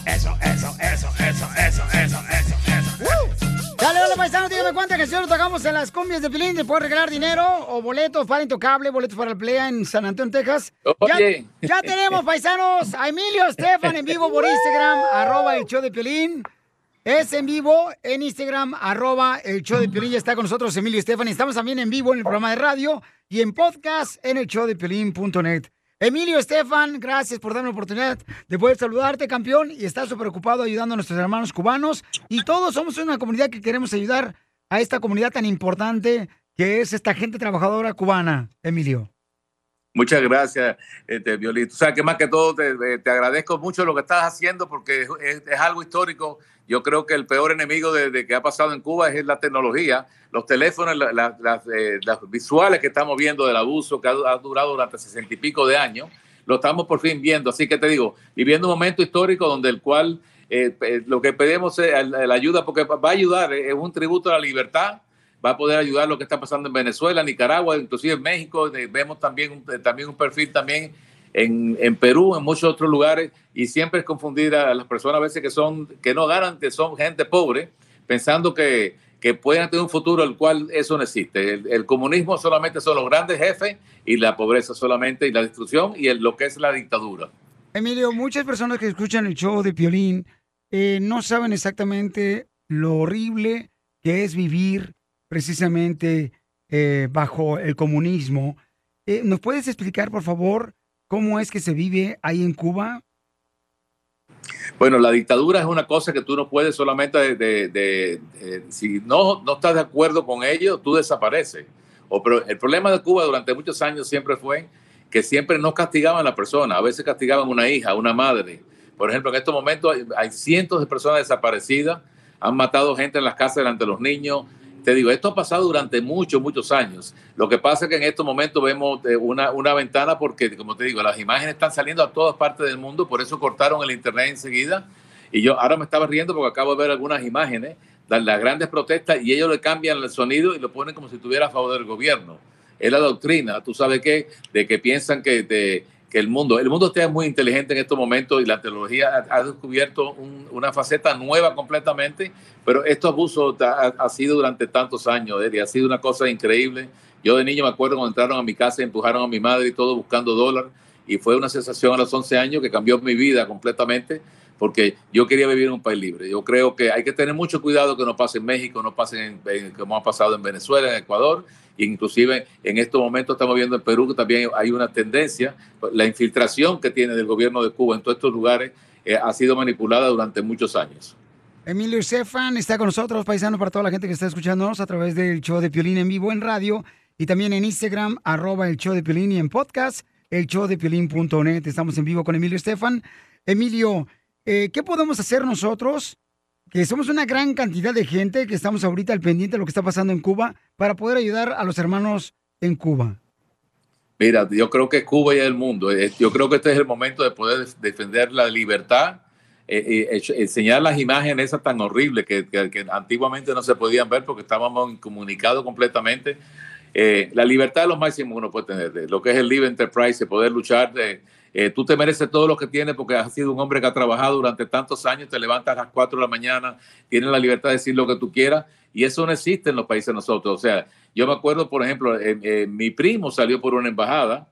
Eso, eso, eso, eso, eso, eso, eso, eso. Dale, dale, paisano, dígame cuántas canciones tocamos en las cumbias de Pilín. ¿Te puedes regalar dinero o boletos para Intocable, boletos para el Playa en San Antonio, Texas? Oye. Ya, ya tenemos, paisanos, a Emilio Estefan en vivo por Instagram, arroba el show de Piolín. Es en vivo en Instagram, arroba el show de Piolín. Ya está con nosotros Emilio Estefan. Estamos también en vivo en el programa de radio y en podcast en el show de. Emilio Estefan, gracias por darme la oportunidad de poder saludarte, campeón, y estar súper ocupado ayudando a nuestros hermanos cubanos. Y todos somos una comunidad que queremos ayudar a esta comunidad tan importante que es esta gente trabajadora cubana, Emilio. Muchas gracias, este, Violín. O sea, que más que todo te, agradezco mucho lo que estás haciendo porque es algo histórico. Yo creo que el peor enemigo de, que ha pasado en Cuba es la tecnología, los teléfonos, la- eh, las visuales que estamos viendo del abuso que ha, durado durante sesenta y pico de años, lo estamos por fin viendo. Así que te digo, viviendo un momento histórico donde el cual eh, eh, lo que pedimos es la ayuda, porque va a ayudar, eh, es un tributo a la libertad, va a poder ayudar lo que está pasando en Venezuela, Nicaragua, inclusive en México. De- vemos también un, eh, también un perfil también en, en Perú, en muchos otros lugares, y siempre es confundir a las personas a veces que son que no ganan, que son gente pobre, pensando que, que pueden tener un futuro el cual eso no existe. El, comunismo solamente son los grandes jefes y la pobreza solamente y la destrucción y lo que es la dictadura. Emilio, muchas personas que escuchan el show de Piolín eh, no saben exactamente lo horrible que es vivir precisamente eh, bajo el comunismo. Eh, ¿Nos puedes explicar, por favor, cómo es que se vive ahí en Cuba? Bueno, la dictadura es una cosa que tú no puedes solamente, de, de- si no, no estás de acuerdo con ello, tú desapareces. O, pero el problema de Cuba durante muchos años siempre fue que siempre no castigaban a la persona, a veces castigaban a una hija, a una madre. Por ejemplo, en estos momentos hay, hay cientos de personas desaparecidas, han matado gente en las casas delante de los niños. Te digo, esto ha pasado durante muchos, muchos años. Lo que pasa es que en estos momentos vemos eh, una, una ventana porque, como te digo, las imágenes están saliendo a todas partes del mundo, por eso cortaron el internet enseguida. Y yo ahora me estaba riendo porque acabo de ver algunas imágenes de las grandes protestas y ellos le cambian el sonido y lo ponen como si estuviera a favor del gobierno. Es la doctrina, tú sabes qué, de que piensan que, de- el mundo, el mundo está muy inteligente en estos momentos y la tecnología ha, descubierto un- una faceta nueva completamente, pero estos abusos ha, ha sido durante tantos años, Eddie, ha sido una cosa increíble. Yo de niño me acuerdo cuando entraron a mi casa y empujaron a mi madre y todo buscando dólar y fue una sensación a los 11 años que cambió mi vida completamente porque yo quería vivir en un país libre. Yo creo que hay que tener mucho cuidado que no pase en México, no pase en, en- como ha pasado en Venezuela, en Ecuador, inclusive en estos momentos estamos viendo en Perú que también hay una tendencia, la infiltración que tiene del gobierno de Cuba en todos estos lugares eh, ha sido manipulada durante muchos años. Emilio Estefan está con nosotros, paisano, para toda la gente que está escuchándonos a través del show de Piolín en vivo en radio y también en Instagram, arroba el show de Piolín y en podcast, el show de Piolín.net. Estamos en vivo con Emilio Estefan. Emilio, eh, ¿qué podemos hacer nosotros, que somos una gran cantidad de gente que estamos ahorita al pendiente de lo que está pasando en Cuba, para poder ayudar a los hermanos en Cuba? Mira, yo creo que Cuba y el mundo, eh, yo creo que este es el momento de poder def- defender la libertad, eh, eh, enseñar las imágenes esas tan horribles que, antiguamente no se podían ver porque estábamos incomunicados completamente. Eh, la libertad es lo máximo uno puede tener, lo que es el libre enterprise, de poder luchar. de- eh, tú te mereces todo lo que tienes porque has sido un hombre que ha trabajado durante tantos años, te levantas a las 4 de la mañana, tienes la libertad de decir lo que tú quieras y eso no existe en los países de nosotros. O sea, yo me acuerdo, por ejemplo, eh, eh, mi primo salió por una embajada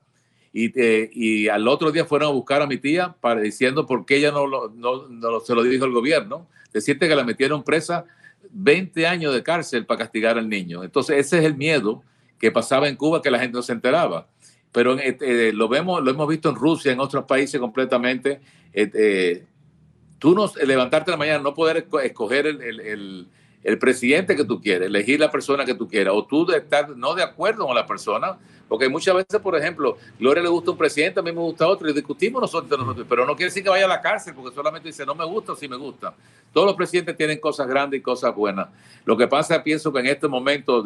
y, y al otro día fueron a buscar a mi tía para, diciendo por qué ella no, no, no se lo dijo el gobierno. Decirte que la metieron presa 20 años de cárcel para castigar al niño. Entonces ese es el miedo que pasaba en Cuba, que la gente no se enteraba. Pero eh, eh, lo, vemos, lo hemos visto en Rusia, en otros países completamente. Eh, eh, tú no, levantarte la mañana, no poder esco- escoger el, el- el- el presidente que tú quieres, elegir la persona que tú quieras, o tú de estar no de acuerdo con la persona, porque muchas veces, por ejemplo, Gloria le gusta un presidente, a mí me gusta otro, y discutimos nosotros, nosotros, pero no quiere decir que vaya a la cárcel, porque solamente dice no me gusta o sí me gusta. Todos los presidentes tienen cosas grandes y cosas buenas. Lo que pasa, pienso que en este momento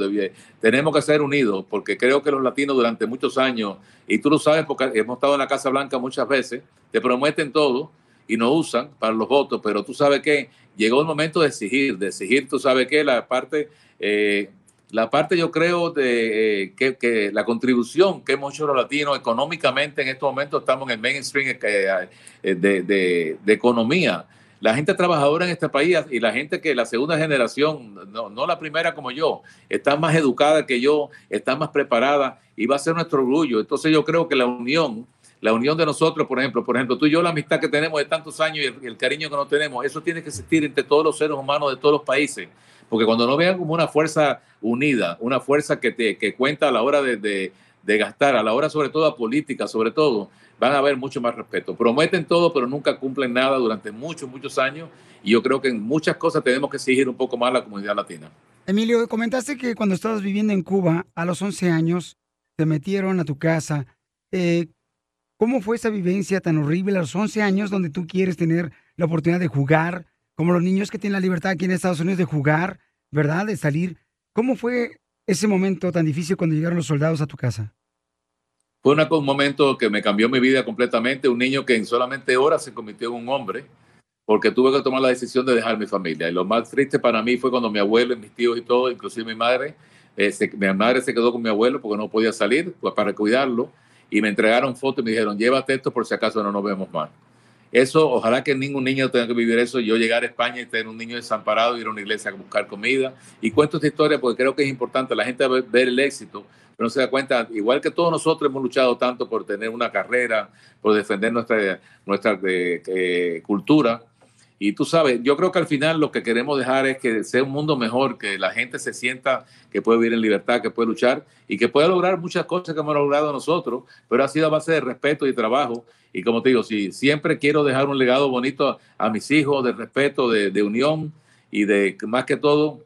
tenemos que ser unidos, porque creo que los latinos durante muchos años, y tú lo sabes porque hemos estado en la Casa Blanca muchas veces, te prometen todo y no usan para los votos, pero tú sabes que llegó el momento de exigir, de exigir, tú sabes que la parte, eh, la parte yo creo de eh, que, la contribución que hemos hecho los latinos económicamente en estos momentos estamos en el mainstream eh, eh, de economía. La gente trabajadora en este país y la gente que la segunda generación, no, no la primera como yo, está más educada que yo, está más preparada y va a ser nuestro orgullo. Entonces yo creo que la unión, la unión de nosotros, por ejemplo, por ejemplo, tú y yo, la amistad que tenemos de tantos años y el, cariño que nos tenemos, eso tiene que existir entre todos los seres humanos de todos los países. Porque cuando nos vean como una fuerza unida, una fuerza que, te, que cuenta a la hora de, de- de gastar, a la hora sobre todo a política, sobre todo, van a haber mucho más respeto. Prometen todo, pero nunca cumplen nada durante muchos, muchos años. Y yo creo que en muchas cosas tenemos que exigir un poco más a la comunidad latina. Emilio, comentaste que cuando estabas viviendo en Cuba, a los 11 años, te metieron a tu casa eh, ¿cómo fue esa vivencia tan horrible a los 11 años donde tú quieres tener la oportunidad de jugar, como los niños que tienen la libertad aquí en Estados Unidos de jugar, ¿verdad? De salir. ¿Cómo fue ese momento tan difícil cuando llegaron los soldados a tu casa? Fue un momento que me cambió mi vida completamente. Un niño que en solamente horas se convirtió en un hombre, porque tuve que tomar la decisión de dejar mi familia. Y lo más triste para mí fue cuando mi abuelo y mis tíos y todo, inclusive mi madre, eh, mi madre se quedó con mi abuelo porque no podía salir pues, para cuidarlo. Y me entregaron fotos y me dijeron, llévate esto por si acaso no nos vemos más. Eso, ojalá que ningún niño tenga que vivir eso. Yo llegar a España y tener un niño desamparado, ir a una iglesia a buscar comida. Y cuento esta historia porque creo que es importante. La gente ve ver el éxito, pero no se da cuenta, igual que todos nosotros hemos luchado tanto por tener una carrera, por defender nuestra, nuestra eh, eh, cultura. Y tú sabes, yo creo que al final lo que queremos dejar es que sea un mundo mejor, que la gente se sienta que puede vivir en libertad, que puede luchar y que puede lograr muchas cosas que hemos logrado nosotros, pero ha sido a base de respeto y trabajo. Y como te digo, si siempre quiero dejar un legado bonito a, mis hijos, de respeto, de, de unión y de más que todo,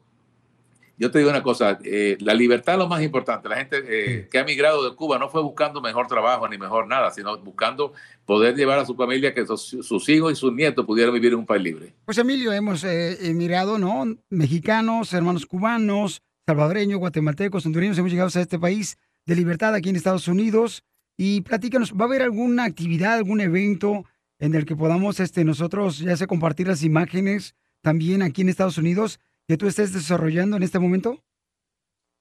yo te digo una cosa, eh, la libertad es lo más importante. La gente eh, que ha migrado de Cuba no fue buscando mejor trabajo ni mejor nada, sino buscando poder llevar a su familia, que sus, sus hijos y sus nietos pudieran vivir en un país libre. Pues Emilio, hemos eh, emigrado, ¿no? Mexicanos, hermanos cubanos, salvadoreños, guatemaltecos, hondureños, hemos llegado a este país de libertad aquí en Estados Unidos. Y platícanos, ¿va a haber alguna actividad, algún evento en el que podamos este, nosotros ya sea compartir las imágenes también aquí en Estados Unidos que tú estés desarrollando en este momento?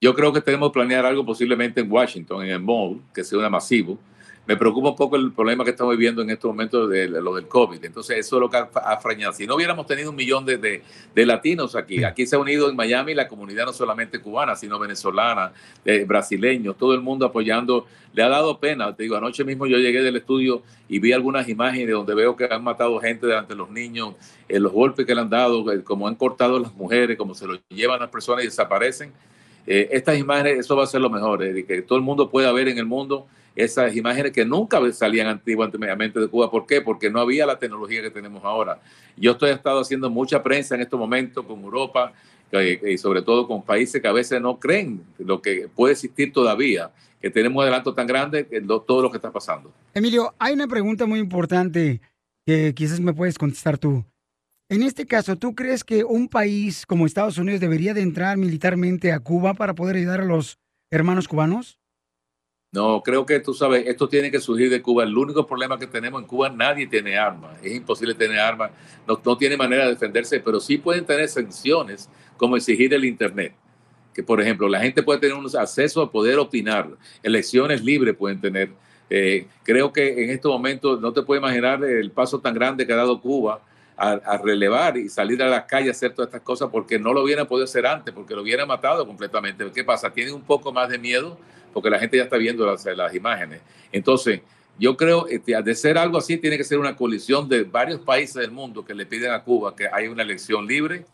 Yo creo que tenemos que planear algo posiblemente en Washington, en el mall, que sea masivo. Me preocupa un poco el problema que estamos viviendo en estos momentos de, lo del COVID. Entonces, eso es lo que ha, frañado. Si no hubiéramos tenido un millón de, de, de latinos aquí, aquí se ha unido en Miami la comunidad no solamente cubana, sino venezolana, eh, brasileños, todo el mundo apoyando. Le ha dado pena. Te digo, anoche mismo yo llegué del estudio y vi algunas imágenes donde veo que han matado gente delante de los niños, eh, los golpes que le han dado, eh, como han cortado a las mujeres, como se lo llevan a las personas y desaparecen. Eh, estas imágenes, eso va a ser lo mejor, de que todo el mundo pueda ver en el mundo esas imágenes que nunca salían antiguamente de Cuba. ¿Por qué? Porque no había la tecnología que tenemos ahora. Yo estoy estado haciendo mucha prensa en estos momentos con Europa y sobre todo con países que a veces no creen lo que puede existir todavía, que tenemos un adelanto tan grande que todo lo que está pasando. Emilio, hay una pregunta muy importante que quizás me puedes contestar tú. En este caso, ¿tú crees que un país como Estados Unidos debería de entrar militarmente a Cuba para poder ayudar a los hermanos cubanos? No, creo que tú sabes, esto tiene que surgir de Cuba. El único problema que tenemos en Cuba, nadie tiene armas. Es imposible tener armas. No, no tiene manera de defenderse, pero sí pueden tener sanciones como exigir el Internet. Que, por ejemplo, la gente puede tener un acceso a poder opinar. Elecciones libres pueden tener. Eh, creo que en estos momentos no te puedes imaginar el paso tan grande que ha dado Cuba a, relevar y salir a la calle a hacer todas estas cosas porque no lo hubieran podido hacer antes, porque lo hubieran matado completamente. ¿Qué pasa? Tienen un poco más de miedo porque la gente ya está viendo las, las imágenes. Entonces, yo creo que de ser algo así, tiene que ser una coalición de varios países del mundo que le piden a Cuba que haya una elección libre.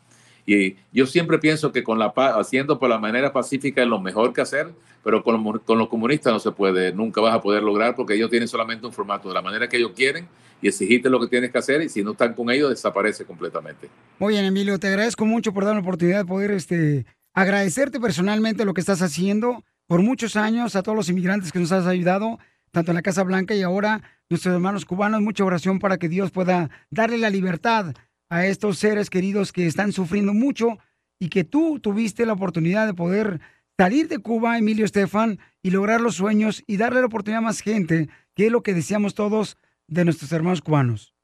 Y yo siempre pienso que con la haciendo por la manera pacífica es lo mejor que hacer, pero con, con los comunistas no se puede, nunca vas a poder lograr porque ellos tienen solamente un formato de la manera que ellos quieren y exigirte lo que tienes que hacer y si no están con ellos desaparece completamente. Muy bien, Emilio, te agradezco mucho por dar la oportunidad de poder este, agradecerte personalmente lo que estás haciendo por muchos años a todos los inmigrantes que nos has ayudado, tanto en la Casa Blanca y ahora nuestros hermanos cubanos. Mucha oración para que Dios pueda darle la libertad a estos seres queridos que están sufriendo mucho y que tú tuviste la oportunidad de poder salir de Cuba, Emilio Estefan, y lograr los sueños y darle la oportunidad a más gente, que es lo que deseamos todos de nuestros hermanos cubanos.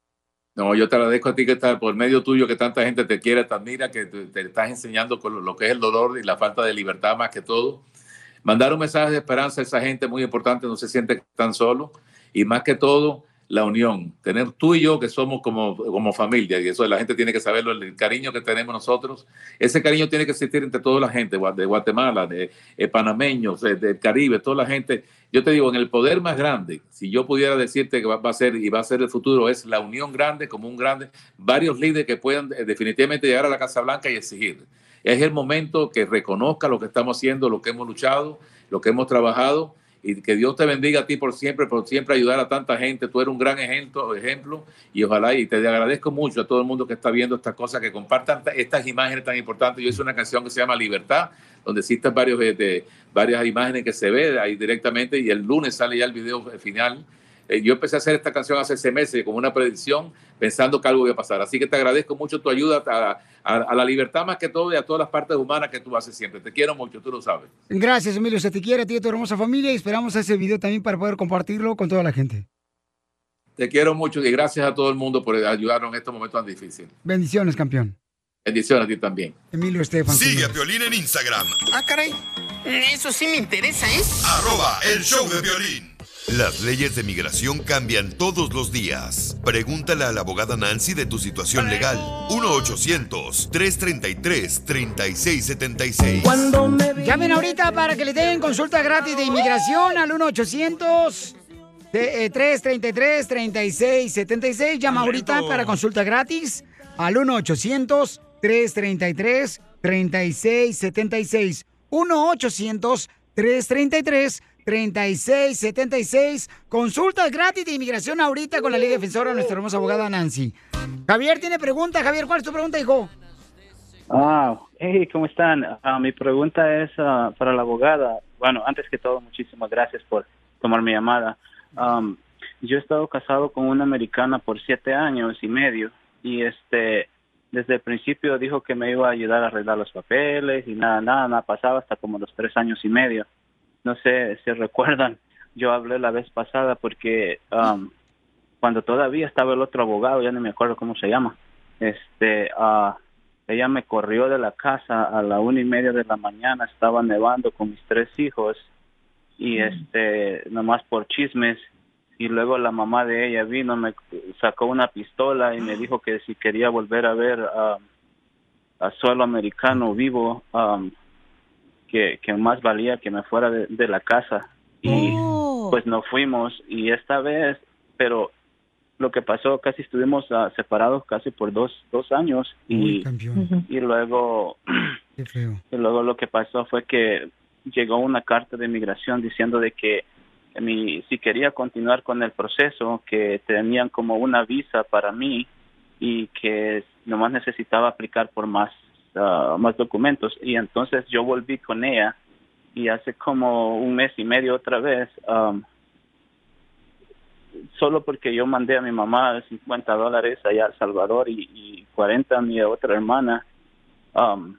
No, yo te agradezco a ti que estás por medio tuyo, que tanta gente te quiere, te admira, que te, estás enseñando con lo que es el dolor y la falta de libertad más que todo. Mandar un mensaje de esperanza a esa gente muy importante, no se siente tan solo. Y más que todo, la unión. Tener tú y yo que somos como, como familia, y eso la gente tiene que saberlo, el cariño que tenemos nosotros. Ese cariño tiene que existir entre toda la gente, de Guatemala, de, eh, panameños, de- del Caribe, toda la gente. Yo te digo, en el poder más grande, si yo pudiera decirte que va, va a ser y va a ser el futuro, es la unión grande, como un grande, varios líderes que puedan eh, definitivamente llegar a la Casa Blanca y exigir. Es el momento que reconozca lo que estamos haciendo, lo que hemos luchado, lo que hemos trabajado y que Dios te bendiga a ti por siempre, por siempre ayudar a tanta gente. Tú eres un gran ejemplo, y ojalá, y te agradezco mucho a todo el mundo que está viendo estas cosas, que compartan estas imágenes tan importantes. Yo hice una canción que se llama Libertad, donde existen varios, de- varias imágenes que se ve ahí directamente y el lunes sale ya el video final. Eh, yo empecé a hacer esta canción hace seis meses como una predicción, pensando que algo iba a pasar. Así que te agradezco mucho tu ayuda a, a- a la libertad más que todo y a todas las partes humanas que tú haces siempre. Te quiero mucho, tú lo sabes. Gracias, Emilio. Se te quiere a ti y a tu hermosa familia y esperamos ese video también para poder compartirlo con toda la gente. Te quiero mucho y gracias a todo el mundo por ayudarnos en estos momentos tan difíciles. Bendiciones, campeón. Bendiciones a ti también. Emilio Estefan. Sigue a Piolín en Instagram, Ah, caray. Eso sí me interesa, ¿eh? arroba el show de violín. Las leyes de migración cambian todos los días. Pregúntale a la abogada Nancy de tu situación legal. 1-800-333-3676. Llamen ahorita para que le den consulta gratis de inmigración al 1-800. de, eh, 333-3676. Llama ahorita para consulta gratis al 1-800-333-3676. 1-800-333-3676. Consultas gratis de inmigración ahorita con la Liga Defensora, nuestra hermosa abogada Nancy. Javier tiene pregunta. Javier, ¿cuál es tu pregunta, hijo? Ah, hey, ¿cómo están? Ah, mi pregunta es ah, para la abogada. Bueno, antes que todo, muchísimas gracias por tomar mi llamada. Um, yo he estado casado con una americana por siete años y medio y este desde el principio dijo que me iba a ayudar a arreglar los papeles y nada, nada, nada pasaba hasta como los tres años y medio. No sé si recuerdan, yo hablé la vez pasada porque um, cuando todavía estaba el otro abogado, ya no me acuerdo cómo se llama, este, ah, ella me corrió de la casa a la una y media de la mañana, estaba nevando con mis tres hijos y este, nomás por chismes y luego la mamá de ella vino, me sacó una pistola y me dijo que si quería volver a ver a, a suelo americano vivo, um, que, que más valía que me fuera de, de la casa. Y pues no fuimos. Y esta vez, pero lo que pasó, casi estuvimos ah, separados casi por dos, dos años. Y, y luego y luego lo que pasó fue que llegó una carta de migración diciendo de que mi, si quería continuar con el proceso, que tenían como una visa para mí y que nomás necesitaba aplicar por más, ah, más documentos. Y entonces yo volví con ella y hace como un mes y medio otra vez, um, solo porque yo mandé a mi mamá 50 dólares allá a El Salvador y, y 40 a mi otra hermana, um,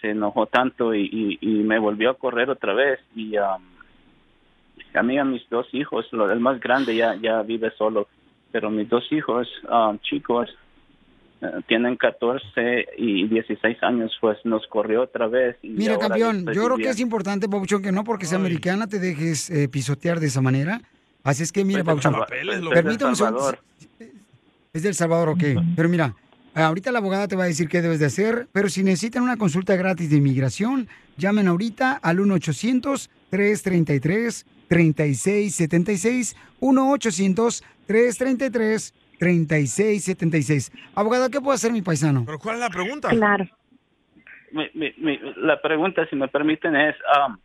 se enojó tanto y, me volvió a correr otra vez y um, a mí a mis dos hijos, el más grande ya, ya vive solo, pero mis dos hijos um, chicos tienen 14 y 16 años, pues nos corrió otra vez. y Mira, campeón, yo creo que es importante, Pabuchón, que no porque sea americana te dejes eh, pisotear de esa manera. Así es que, mira, Pues, Pabuchón, permítame. Es del Salvador, ok. Pero mira, ahorita la abogada te va a decir qué debes de hacer, pero si necesitan una consulta gratis de inmigración, llamen ahorita al 1-800-333-3676, 1-800-333-3676. Abogada, ¿qué puedo hacer mi paisano? ¿Pero cuál es la pregunta? Claro. Mi- mi- mi- la pregunta, si me permiten, es um,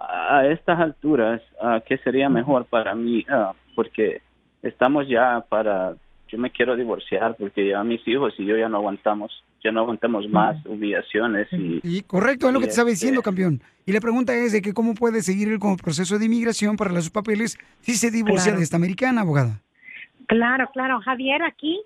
a estas alturas, ah, ¿qué sería mejor para mí? Ah, porque estamos ya para, yo me quiero divorciar porque ya mis hijos y yo ya no aguantamos, ya no aguantamos más humillaciones y, Y correcto, es lo y que te estaba este, diciendo, campeón. Y la pregunta es de que cómo puede seguir el proceso de inmigración para los papeles si se divorcia Claro. de esta americana, abogada. Claro, claro. Javier, aquí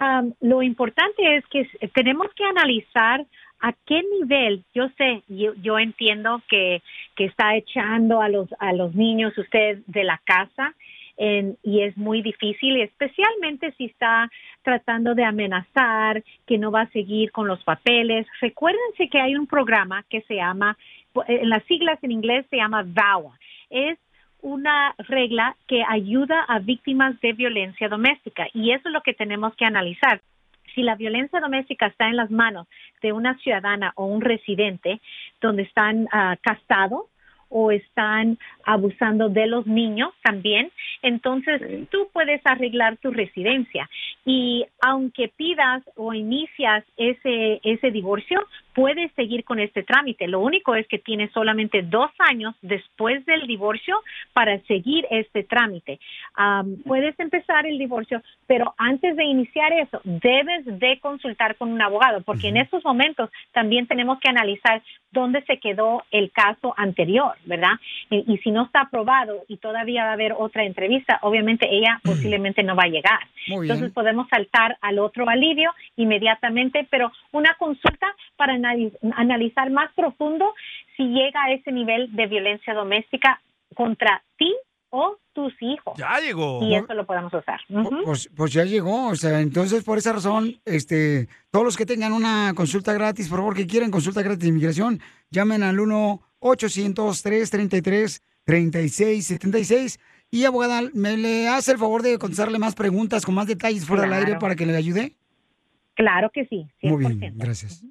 am, lo importante es que tenemos que analizar a qué nivel, yo sé, yo, yo entiendo que, que está echando a los, a los niños usted de la casa en- y es muy difícil, especialmente si está tratando de amenazar que no va a seguir con los papeles. Recuérdense que hay un programa que se llama, en las siglas en inglés se llama VAWA. Es una regla que ayuda a víctimas de violencia doméstica y eso es lo que tenemos que analizar. Si la violencia doméstica está en las manos de una ciudadana o un residente donde están ah, casados o están abusando de los niños también. Entonces, tú puedes arreglar tu residencia y aunque pidas o inicias ese, ese divorcio, puedes seguir con este trámite. Lo único es que tienes solamente dos años después del divorcio para seguir este trámite. Am, puedes empezar el divorcio, pero antes de iniciar eso, debes de consultar con un abogado, porque en estos momentos también tenemos que analizar dónde se quedó el caso anterior, ¿verdad? Y, y si no está aprobado y todavía va a haber otra entrevista, obviamente ella posiblemente no va a llegar. Muy bien. Entonces podemos saltar al otro alivio inmediatamente, pero una consulta para analiz- analizar más profundo si llega a ese nivel de violencia doméstica contra ti o tus hijos. Ya llegó. Y eso lo podemos usar. Pues, pues ya llegó, o sea, entonces por esa razón, este, todos los que tengan una consulta gratis, por favor, que quieran consulta gratis de inmigración, llamen al 1-800-333-3676 y abogada, ¿me le hace el favor de contestarle más preguntas con más detalles fuera del aire para que le ayude? Claro que sí. Muy bien, gracias.